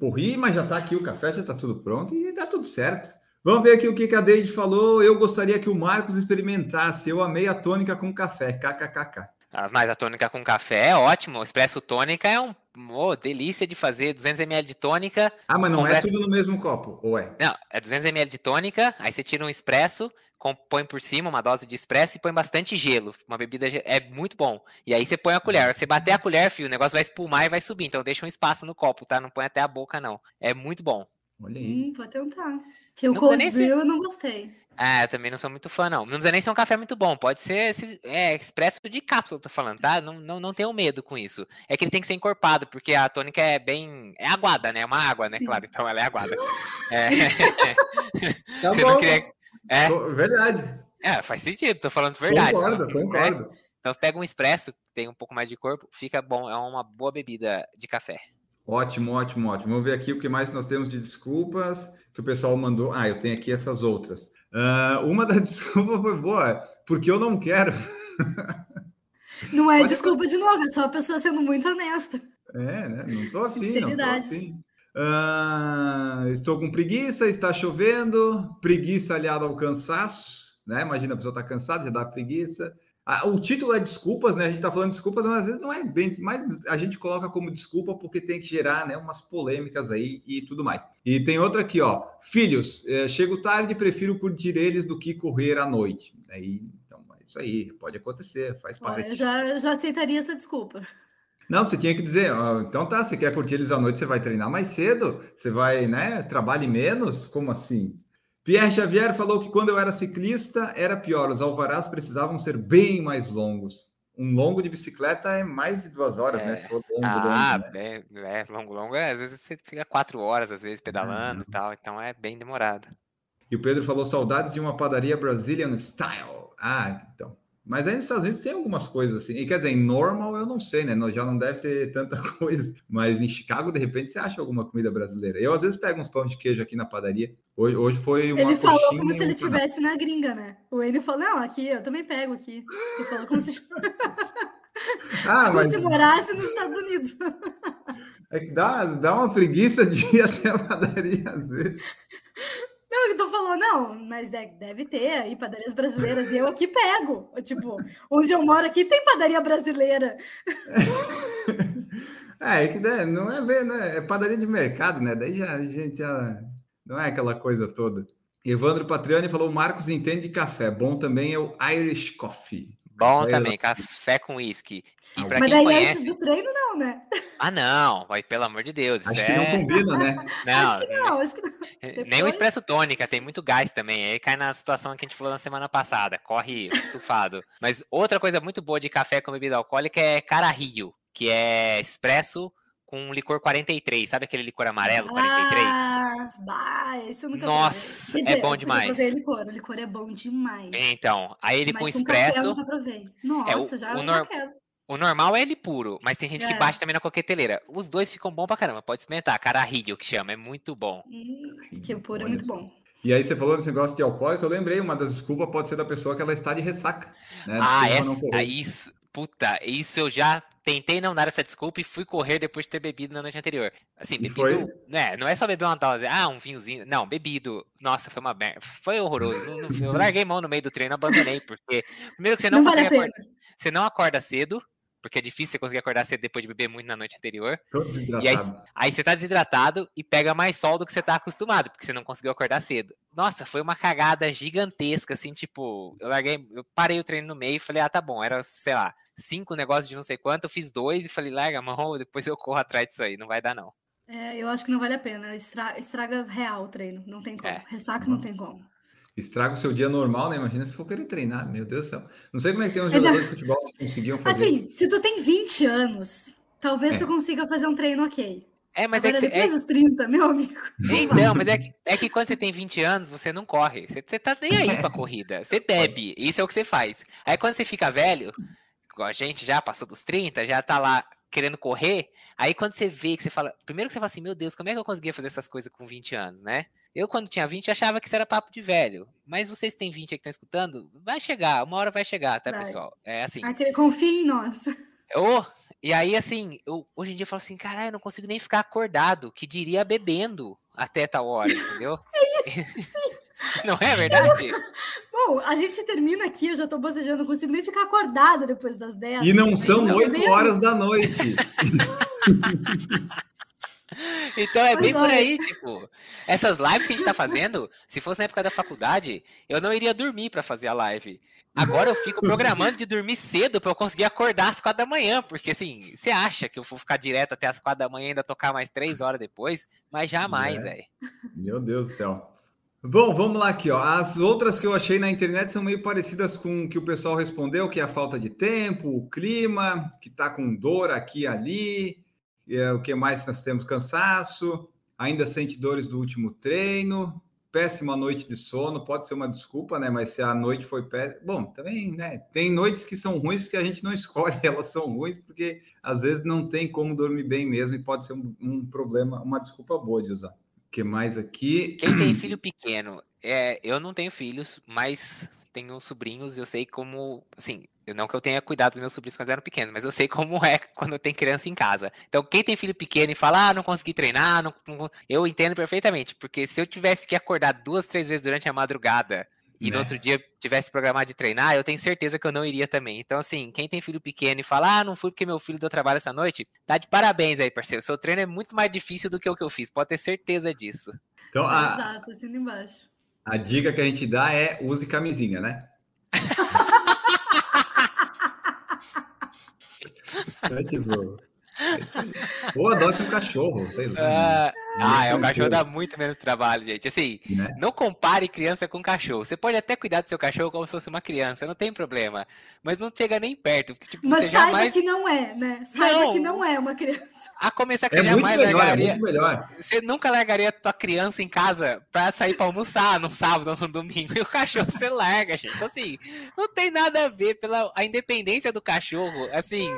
corri, mas já está aqui o café, já está tudo pronto e dá tudo certo. Vamos ver aqui o que a Deide falou. Eu gostaria que o Marcos experimentasse. Eu amei a tônica com café. KKKK. Ah, Mas a tônica com café é ótimo. O espresso tônica é um oh, delícia de fazer. 200ml de tônica. Ah, mas não é Completo. tudo no mesmo copo, ou é? Não, é 200ml de tônica. Aí você tira um espresso, com- põe por cima uma dose de espresso e põe bastante gelo. Uma bebida é muito bom. E aí você põe a colher. Você bater a colher, filho, o negócio vai espumar e vai subir. Então deixa um espaço no copo, tá? Não põe até a boca, não. É muito bom. Olha aí. Hum, vou tentar. Que o cold nem ser- brew eu não gostei. Ah, eu também não sou muito fã, não. Não precisa nem ser um café muito bom. Pode ser esse, é, expresso de cápsula, eu tô falando, tá? Não, não, não tenham medo com isso. É que ele tem que ser encorpado, porque a tônica é bem. É aguada, né? É uma água, né? Sim. Claro, então ela é aguada. É, Tá você bom. não queria. É, Verdade. é, faz sentido, tô falando verdade. concordo, né? concordo. Então pega um expresso, que tem um pouco mais de corpo, fica bom, é uma boa bebida de café. Ótimo, ótimo, ótimo. Vamos ver aqui o que mais nós temos de desculpas que o pessoal mandou. Ah, eu tenho aqui essas outras. Ah, uma das desculpas foi boa, porque eu não quero. Não é Pode- desculpa de novo, é só a pessoa sendo muito honesta. É, né? Não tô afim, não tô afim. Ah, estou com preguiça, está chovendo, preguiça aliada ao cansaço, né? Imagina a pessoa tá cansada, já dá preguiça. O título é desculpas, né? A gente tá falando de desculpas, mas às vezes não é bem, mas a gente coloca como desculpa porque tem que gerar, né, umas polêmicas aí e tudo mais. E tem outra aqui, ó. Filhos, eh, chego tarde, prefiro curtir eles do que correr à noite. Aí, então, é isso aí, pode acontecer, faz parte. eu já, já aceitaria essa desculpa. Não, você tinha que dizer, ó, então tá, você quer curtir eles à noite, você vai treinar mais cedo, você vai, né, trabalhe menos? Como assim? Pierre Xavier falou que quando eu era ciclista era pior, os alvarás precisavam ser bem mais longos. Um longo de bicicleta é mais de duas horas, né? É. Se for longo, Ah, longo, né? é, é longo, longo. é, às vezes você fica quatro horas, às vezes, pedalando e tal, então é bem demorado. E o Pedro falou saudades de uma padaria Brazilian Style. Ah, então. Mas aí nos Estados Unidos tem algumas coisas assim. E quer dizer, em normal eu não sei, né? Já não deve ter tanta coisa. Mas em Chicago, de repente, você acha alguma comida brasileira. Eu às vezes pego uns pão de queijo aqui na padaria. Hoje, hoje foi uma Ele falou como se ele estivesse na gringa, né? O Enio falou, não, aqui, eu também pego aqui. Ele falou como se, Ah, como mas se morasse nos Estados Unidos. é que dá, dá uma preguiça de ir até a padaria às vezes. Não, ele tô falando, não, mas deve ter aí padarias brasileiras. E eu aqui pego. Tipo, onde eu moro aqui tem padaria brasileira. É, é que não é ver, né? É padaria de mercado, né? Daí já, a gente já não é aquela coisa toda. Evandro Patriani falou: Marcos entende de café. Bom também é o Irish Coffee. Bom Aí, também, café com uísque. E pra Mas quem daí antes conhece. do treino, não, né? Ah, não, vai, pelo amor de Deus. Acho que não é. combina, né? Não, acho que não, acho que não. Nem o Depois- expresso tônica, tem muito gás também. Aí cai na situação que a gente falou na semana passada. Corre estufado. Mas outra coisa muito boa de café com bebida alcoólica é cararrilho, que é expresso com licor 43. Sabe aquele licor amarelo 43? Ah, bah, esse eu nunca Nossa, é bom eu demais. provei licor, o licor é bom demais. Então, aí ele Mas com com café eu expresso. Nossa, o- já, o nor- quero. O normal é ele puro, mas tem gente que É. bate também na coqueteleira. Os dois ficam bom pra caramba. Pode experimentar. Carajillo, que chama. É muito bom. Hum, que o puro é muito bom. E aí você falou desse negócio de alcoólico, eu lembrei, uma das desculpas pode ser da pessoa que ela está de ressaca. Né? Ah, essa, ah, isso. Puta, isso eu já tentei não dar essa desculpa e fui correr depois de ter bebido na noite anterior. Assim, bebido. foi? Né, não é só beber uma dose, ah, um vinhozinho. Não, bebido. Nossa, foi uma merda. Foi horroroso. Eu larguei mão no meio do treino, abandonei, porque. Primeiro que você não, Não, vale. Você não acorda cedo, porque é difícil você conseguir acordar cedo depois de beber muito na noite anterior. Todo E aí, desidratado. aí você tá desidratado e pega mais sol do que você tá acostumado, porque você não conseguiu acordar cedo. Nossa, foi uma cagada gigantesca, assim, tipo, eu larguei, eu parei o treino no meio e falei, ah, tá bom, era, sei lá, cinco negócios de não sei quanto, eu fiz dois e falei, larga a mão, depois eu corro atrás disso aí, não vai dar não. É, eu acho que não vale a pena. Estra- estraga real o treino. Não tem como. É. Ressaca não tem como. Estraga o seu dia normal, né? Imagina se for querer treinar, meu Deus do céu. Não sei como é que tem uns Ainda- jogadores de futebol que conseguiam fazer. Assim, se tu tem 20 anos, talvez É. tu consiga fazer um treino ok. É, mas é Agora, que você, é, depois dos 30, meu amigo. Então, mas é que, é que quando você tem 20 anos, você não corre. Você, você tá nem aí pra corrida. Você bebe. Isso é o que você faz. Aí quando você fica velho, igual a gente já passou dos 30, já tá lá querendo correr. Aí quando você vê que você fala. Primeiro que você fala assim, meu Deus, como é que eu conseguia fazer essas coisas com 20 anos, né? Eu, quando tinha 20, achava que isso era papo de velho. Mas vocês que têm 20 aí que estão escutando, vai chegar, uma hora vai chegar, tá, Vai. pessoal? É assim. Aquele, confia em nós. Ô, e aí, assim, eu, hoje em dia eu falo assim, caralho, eu não consigo nem ficar acordado, que diria bebendo até tal hora, entendeu? não é verdade? Bom, a gente termina aqui, eu já tô bocejando, não consigo nem ficar acordada depois das 10. E não são Ainda 8 bem. horas da noite. Então é bem por é. aí, tipo, essas lives que a gente tá fazendo, se fosse na época da faculdade, eu não iria dormir pra fazer a live. Agora eu fico programando de dormir cedo pra eu conseguir acordar às quatro da manhã, porque assim, você acha que eu vou ficar direto até às quatro da manhã e ainda tocar mais três horas depois? Mas jamais, É. velho. Meu Deus do céu. Bom, vamos lá aqui, ó. As outras que eu achei na internet são meio parecidas com o que o pessoal respondeu, que é a falta de tempo, o clima, que tá com dor aqui e ali. É, o que mais nós temos? Cansaço, ainda sente dores do último treino, péssima noite de sono, pode ser uma desculpa, né? Mas se a noite foi péssima. Bom, também, né? Tem noites que são ruins que a gente não escolhe, elas são ruins, porque às vezes não tem como dormir bem mesmo e pode ser um, um problema, uma desculpa boa de usar. O que mais aqui? Quem tem filho pequeno, é, eu não tenho filhos, mas tenho sobrinhos, eu sei como, assim, não que eu tenha cuidado dos meus sobrinhos quando eram pequenos, mas eu sei como é quando tem criança em casa. Então, quem tem filho pequeno e fala, ah, não consegui treinar, não- não- eu entendo perfeitamente, porque se eu tivesse que acordar duas, três vezes durante a madrugada e no Né. outro dia tivesse programado de treinar, eu tenho certeza que eu não iria também. Então, assim, quem tem filho pequeno e fala, ah, não fui porque meu filho deu trabalho essa noite, tá de parabéns aí, parceiro. Seu treino é muito mais difícil do que o que eu fiz, pode ter certeza disso. Então, a, Exato, assina embaixo. a dica que a gente dá é use camisinha, né? é tipo. é adote um cachorro, sei lá. Ah, ah, é, o cachorro dá muito menos trabalho, gente. Assim, Né? não compare criança com cachorro. Você pode até cuidar do seu cachorro como se fosse uma criança, não tem problema. Mas não chega nem perto, porque tipo, Mas você saiba jamais. que não é, né? Saiba Não. que não é uma criança. A começar que É você muito jamais melhor, é largaria. muito melhor. Você nunca largaria tua criança em casa pra sair pra almoçar num sábado ou num domingo. E o cachorro você larga, gente. Então, assim, não tem nada a ver pela a independência do cachorro. Assim,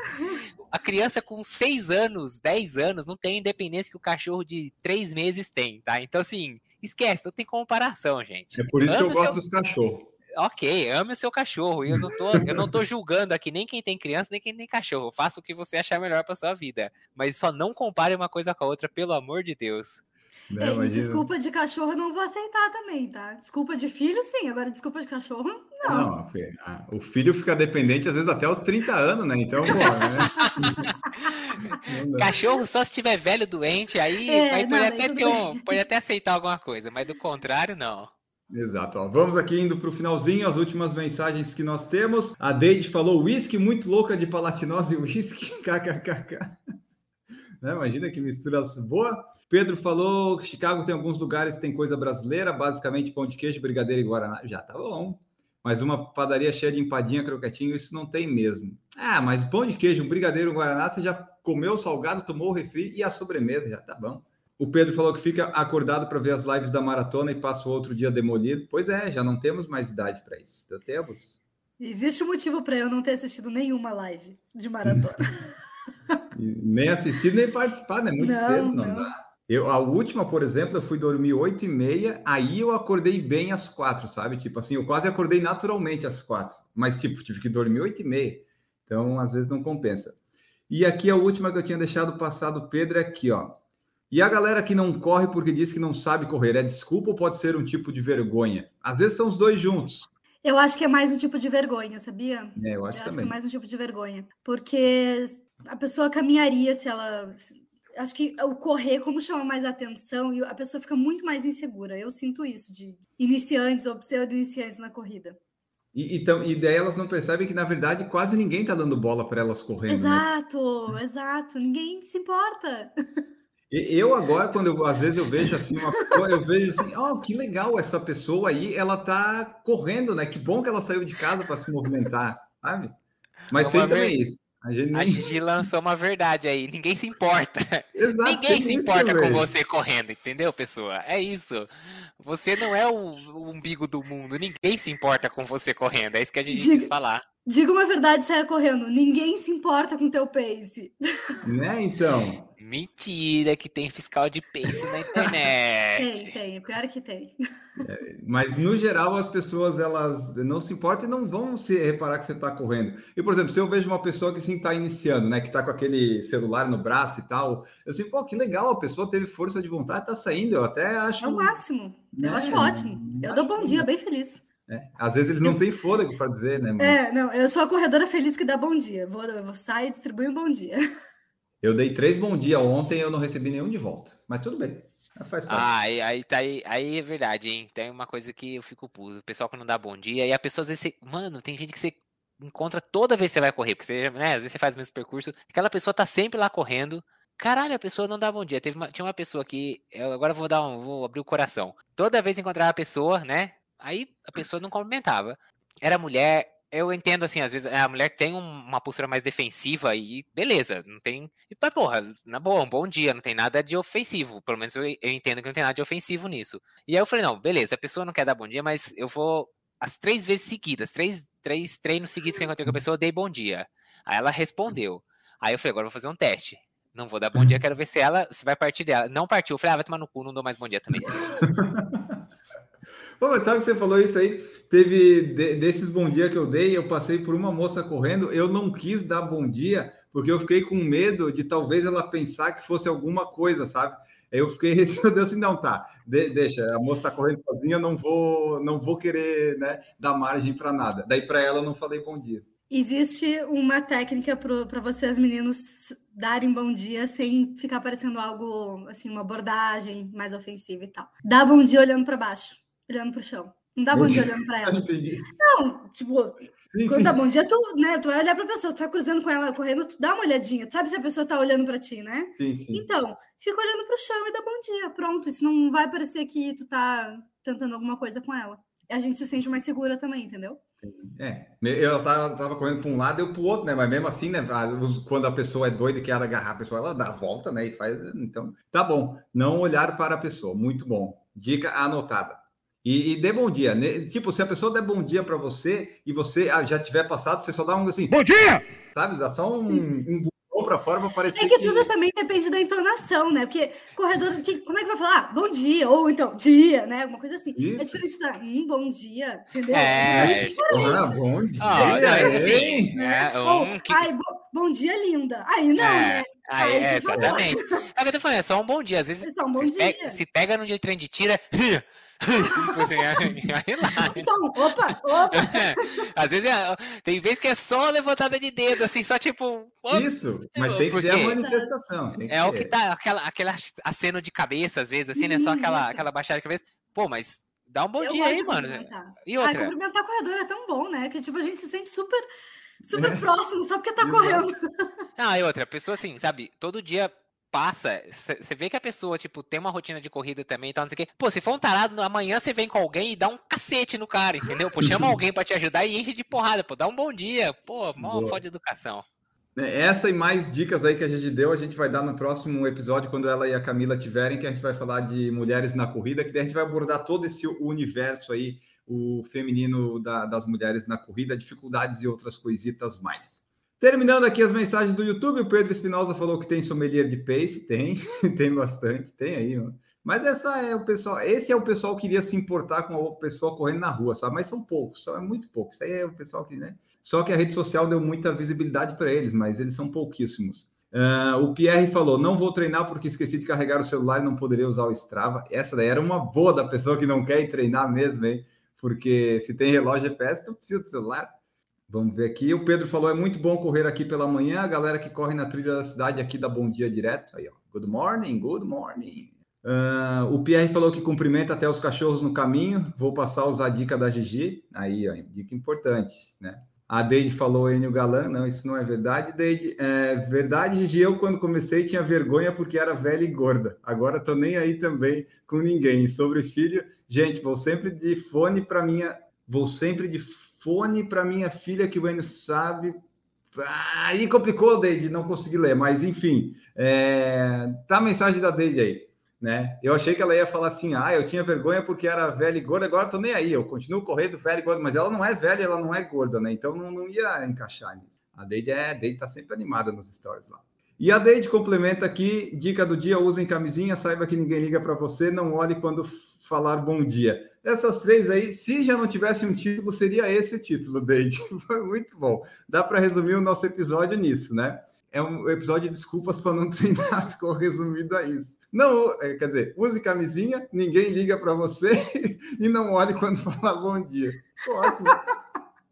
a criança com 6 anos, 10 anos, não tem a independência que o cachorro de 3 meses tem, tá? Então, assim, esquece, não tem comparação, gente. É por isso que eu gosto seu- dos cachorros. Ok, ame o seu cachorro. E eu não tô, eu não tô julgando aqui nem quem tem criança, nem quem tem cachorro. Faça o que você achar melhor pra sua vida. Mas só não compare uma coisa com a outra, pelo amor de Deus. Né? É, e Imagina- desculpa de cachorro eu não vou aceitar também, tá? Desculpa de filho, sim. Agora, desculpa de cachorro, não. Não, o filho fica dependente às vezes até os 30 anos, né? Então, pô, né? Não. Cachorro só se tiver velho doente, aí, É, aí não, pode, daí até ter um, pode até aceitar alguma coisa, mas do contrário, não. Exato. Ó. Vamos aqui indo para o finalzinho, as últimas mensagens que nós temos. A Deide falou whisky muito louca de palatinose e whisky, kkkk. Né? Imagina que mistura boa. Pedro falou que Chicago tem alguns lugares que tem coisa brasileira, basicamente pão de queijo, brigadeiro e guaraná. Já tá bom. Mas uma padaria cheia de empadinha, croquetinho, isso não tem mesmo. Ah, mas pão de queijo, um brigadeiro, um guaraná, você já comeu o salgado, tomou o refri e a sobremesa, já tá bom. O Pedro falou que fica acordado para ver as lives da maratona e passa o outro dia demolido. Pois é, já não temos mais idade para isso. Então, temos. Existe um motivo para eu não ter assistido nenhuma live de maratona. nem assistir, nem participar, né? Muito Não, cedo, não, não. dá. Eu, a última, por exemplo, eu fui dormir 8 e meia, aí eu acordei bem às quatro, sabe? Tipo assim, eu quase acordei naturalmente às quatro, mas tipo, tive que dormir 8 e meia. Então, às vezes não compensa. E aqui a última que eu tinha deixado passar do Pedro é aqui, ó. E a galera que não corre porque diz que não sabe correr, é desculpa ou pode ser um tipo de vergonha? Às vezes são os dois juntos. Eu acho que é mais um tipo de vergonha, sabia? É, eu Eu acho acho que é também. mais um tipo de vergonha. Porque a pessoa caminharia se ela. Acho que o correr, como chama mais atenção, e a pessoa fica muito mais insegura. Eu sinto isso de iniciantes ou pseudo-iniciantes na corrida. E, e, tam- e daí elas não percebem que, na verdade, quase ninguém tá dando bola para elas correndo, né? Exato, exato. Ninguém se importa. E- Eu agora, quando eu, às vezes eu vejo assim uma pessoa, eu vejo assim, ó, que legal essa pessoa aí, ela tá correndo, né? Que bom que ela saiu de casa para se movimentar, sabe? Mas É tem também isso. A gente A. Gigi lançou uma verdade aí. Ninguém se importa. Exato, Ninguém se isso importa com você correndo, entendeu, pessoa? É isso. Você não é o, o umbigo do mundo. Ninguém se importa com você correndo. É isso que a Gigi Diga- quis falar. Diga uma verdade e saia correndo. Ninguém se importa com teu pace. Né, então? Mentira que tem fiscal de pace na internet. Tem, tem. Pior que tem. Mas no geral as pessoas elas não se importam e não vão se reparar que você está correndo. E por exemplo, se eu vejo uma pessoa que sim está iniciando, né, que está com aquele celular no braço e tal, eu assim, pô, que legal, a pessoa teve força de vontade, está saindo. Eu até acho. É o máximo. Eu né, acho ótimo. Eu dou bom dia, bem feliz. né? Às vezes eles não Eu- têm fôlego para dizer, né? Mas É, não, eu sou a corredora feliz que dá bom dia. Vou, eu vou sair e distribuir um bom dia. Eu dei três bom dia ontem, eu não recebi nenhum de volta. Mas tudo bem. Faz parte. Ah, aí, aí, tá aí, aí é verdade, hein? Tem uma coisa que eu fico puto. O pessoal que não dá bom dia, e a pessoa às vezes. Você... Mano, tem gente que você encontra toda vez que você vai correr, porque você, né, às vezes você faz o mesmo percurso, aquela pessoa tá sempre lá correndo. Caralho, a pessoa não dá bom dia. Teve uma- tinha uma pessoa que. Eu agora vou dar um. Vou abrir o coração. Toda vez encontrava a pessoa, né? Aí a pessoa não cumprimentava. Era mulher. Eu entendo assim, às vezes a mulher tem um- uma postura mais defensiva e beleza, não tem. E, mas, porra, na boa, um bom dia, não tem nada de ofensivo. Pelo menos eu, eu entendo que não tem nada de ofensivo nisso. E aí eu falei, não, beleza, a pessoa não quer dar bom dia, mas eu vou. As três vezes seguidas, três, três treinos seguidos que eu encontrei com a pessoa, eu dei bom dia. Aí ela respondeu. Aí eu falei, agora eu vou fazer um teste. Não vou dar bom dia, quero ver se ela se vai partir dela. Não partiu. Eu falei, ah, vai tomar no cu, não dou mais bom dia também. Pô, sabe que você falou isso aí? Teve de- desses bom dia que eu dei, eu passei por uma moça correndo, eu não quis dar bom dia, porque eu fiquei com medo de talvez ela pensar que fosse alguma coisa, sabe? Eu fiquei receoso assim, não, tá, de- deixa, a moça tá correndo sozinha, eu não vou, não vou querer, né, dar margem para nada. Daí para ela eu não falei bom dia. Existe uma técnica para vocês, meninos, darem bom dia sem ficar parecendo algo, assim, uma abordagem mais ofensiva e tal. Dá bom dia olhando para baixo, olhando para o chão. Não dá bom dia olhando para ela. Entendi. Não, tipo, Sim, quando sim. dá bom dia, tu, né, tu vai olhar para a pessoa, tu tá cruzando com ela, correndo, tu dá uma olhadinha, tu sabe se a pessoa tá olhando para ti, né? Sim, sim. Então, fica olhando para o chão e dá bom dia. Pronto, isso não vai parecer que tu tá tentando alguma coisa com ela. A gente se sente mais segura também, entendeu? É, eu tava, tava correndo para um lado e eu para o outro, né? Mas mesmo assim, né? Quando a pessoa é doida e quer agarrar a pessoa, ela dá a volta, né? E faz. Então, tá bom. Não olhar para a pessoa, muito bom. Dica anotada. E, e dê bom dia. né? Tipo, se a pessoa der bom dia para você e você ah, já tiver passado, você só dá um assim, Bom dia! sabe? Dá só um, um botão para fora para parecer É que tudo também depende da entonação, né? Porque corredor, que, como é que vai falar? Ah, bom dia, ou então, dia, né? Alguma coisa assim. É Isso. diferente da, hum, bom dia, entendeu? É, diferente. Ah, bom dia. Ah, assim, é, Ou, um que- ai, bo- bom dia, linda. Aí não, É, né? Aí, é, exatamente. É o que eu tô falando, é só um bom dia. Às vezes É só um bom se, pega, dia. se pega no dia de trem de tira, tipo assim, aí lá. Só um, opa, opa. Às vezes é- tem vezes que é só levantada de dedo, assim, só tipo. opa, Isso, mas tem que ter a manifestação. tem É o que tá, aquela, aquela aceno de cabeça, às vezes, assim, né? Só aquela, aquela baixada de cabeça. Pô, mas dá um bom eu dia aí, mano. cumprimentar. E outra? cumprimentar corredor é tão bom, né? Que tipo, a gente se sente super, super É. próximo só porque tá Exato. correndo. Ah, e outra, a pessoa assim, sabe, todo dia passa, você vê que a pessoa, tipo, tem uma rotina de corrida também e tal, não sei o quê. Pô, se for um tarado, amanhã você vem com alguém e dá um cacete no cara, entendeu? Pô, chama alguém pra te ajudar e enche de porrada, pô, dá um bom dia. Pô, mó foda de educação. É, essa e mais dicas aí que a gente deu, a gente vai dar no próximo episódio, quando ela e a Camila tiverem, que a gente vai falar de mulheres na corrida, que daí a gente vai abordar todo esse universo aí, o feminino da, das mulheres na corrida, dificuldades e outras coisitas mais. Terminando aqui as mensagens do YouTube, o Pedro Espinosa falou que tem sommelier de pace, tem, tem bastante, tem aí, mano. Mas essa é o pessoal, esse é o pessoal que iria se importar com a pessoa correndo na rua, sabe? Mas são poucos, são é muito poucos. Isso aí é o pessoal que, né? Só que a rede social deu muita visibilidade para eles, mas eles são pouquíssimos. Uh, o Pierre falou: não vou treinar porque esqueci de carregar o celular e não poderia usar o Strava. Essa daí era uma boa da pessoa que não quer ir treinar mesmo, hein? Porque se tem relógio GPS, não precisa do celular. Vamos ver aqui. O Pedro falou: é muito bom correr aqui pela manhã. A galera que corre na trilha da cidade aqui dá bom dia direto. Aí, ó. Good morning, good morning. Uh, o Pierre falou que cumprimenta até os cachorros no caminho. Vou passar a usar a dica da Gigi. Aí, ó, dica importante, né? A Deide falou Enio Galan. Não, isso não é verdade, Deide. É verdade, Gigi. Eu, quando comecei, tinha vergonha porque era velha e gorda. Agora tô nem aí também com ninguém. Sobre filho, gente, vou sempre de fone para minha. Vou sempre de fone para minha filha, que o Enio sabe. Aí complicou, Deide, não consegui ler, mas enfim. É... Tá a mensagem da Deide aí né? Eu achei que ela ia falar assim: ah, eu tinha vergonha porque era velha e gorda, agora tô nem aí, eu continuo correndo velha e gorda, mas ela não é velha, ela não é gorda, né? Então não, não ia encaixar nisso. A Deide é, a Deide tá sempre animada nos stories lá. E a Deide complementa aqui: dica do dia, usem camisinha, saiba que ninguém liga para você, não olhe quando falar bom dia. Essas três aí, se já não tivesse um título, seria esse o título, Deide. Foi muito bom. Dá para resumir o nosso episódio nisso, né? É um episódio de desculpas para não treinar, ficou resumido a isso. Não, é, quer dizer, use camisinha, ninguém liga para você e não olhe quando falar bom dia.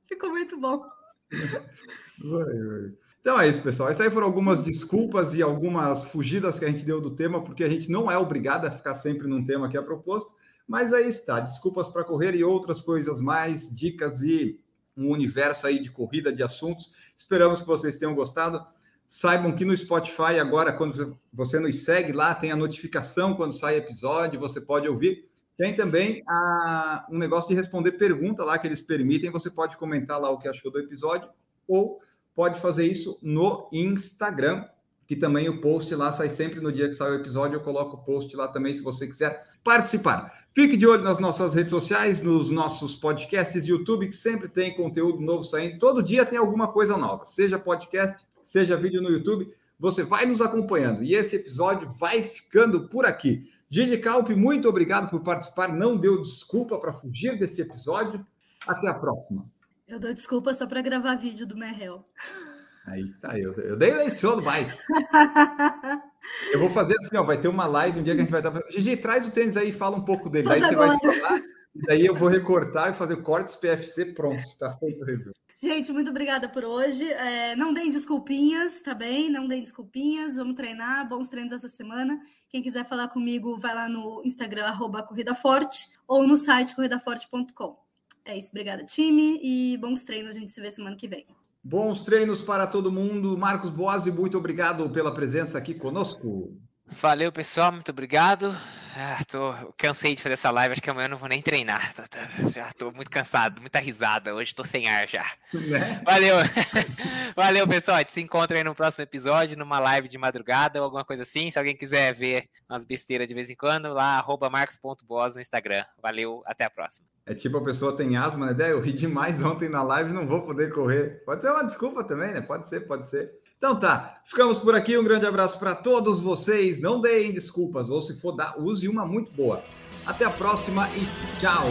Ficou muito bom. Vai, vai. Então é isso, pessoal. Essas aí foram algumas desculpas e algumas fugidas que a gente deu do tema, porque a gente não é obrigado a ficar sempre num tema que é proposto. Mas aí está, desculpas para correr e outras coisas mais, dicas e um universo aí de corrida de assuntos. Esperamos que vocês tenham gostado. Saibam que no Spotify, agora, quando você nos segue lá, tem a notificação quando sai episódio, você pode ouvir. Tem também a, um negócio de responder pergunta lá que eles permitem. Você pode comentar lá o que achou do episódio, ou pode fazer isso no Instagram, que também o post lá sai sempre no dia que sai o episódio. Eu coloco o post lá também se você quiser participar. Fique de olho nas nossas redes sociais, nos nossos podcasts YouTube, que sempre tem conteúdo novo saindo. Todo dia tem alguma coisa nova, seja podcast seja vídeo no YouTube, você vai nos acompanhando. E esse episódio vai ficando por aqui. Gigi Calpe, muito obrigado por participar. Não deu desculpa para fugir deste episódio. Até a próxima. Eu dou desculpa só para gravar vídeo do Merrell. Aí tá, eu, eu dei menciono mais. eu vou fazer assim, ó, vai ter uma live um dia que a gente vai estar. Gigi, traz o tênis aí e fala um pouco dele. Aí você vai falar, e daí eu vou recortar e fazer cortes PFC pronto. Está feito o. Gente, muito obrigada por hoje. É, não deem desculpinhas, tá bem? Não deem desculpinhas. Vamos treinar. Bons treinos essa semana. Quem quiser falar comigo, vai lá no Instagram, arroba Corrida Forte, ou no site corridaforte.com. É isso, obrigada, time, e bons treinos. A gente se vê semana que vem. Bons treinos para todo mundo. Marcos Boazzi, muito obrigado pela presença aqui conosco. Valeu, pessoal. Muito obrigado. Ah, tô, cansei de fazer essa live, acho que amanhã eu não vou nem treinar. Tô, tô, já tô muito cansado, muita risada. Hoje tô sem ar já. Né? Valeu. Valeu, pessoal. A gente se encontra aí no próximo episódio, numa live de madrugada ou alguma coisa assim. Se alguém quiser ver umas besteiras de vez em quando, lá, marcos.boas no Instagram. Valeu, até a próxima. É tipo a pessoa tem asma, né? Eu ri demais ontem na live, não vou poder correr. Pode ser uma desculpa também, né? Pode ser, pode ser. Então tá, ficamos por aqui. Um grande abraço para todos vocês. Não deem desculpas, ou se for dar, use uma muito boa. Até a próxima e tchau!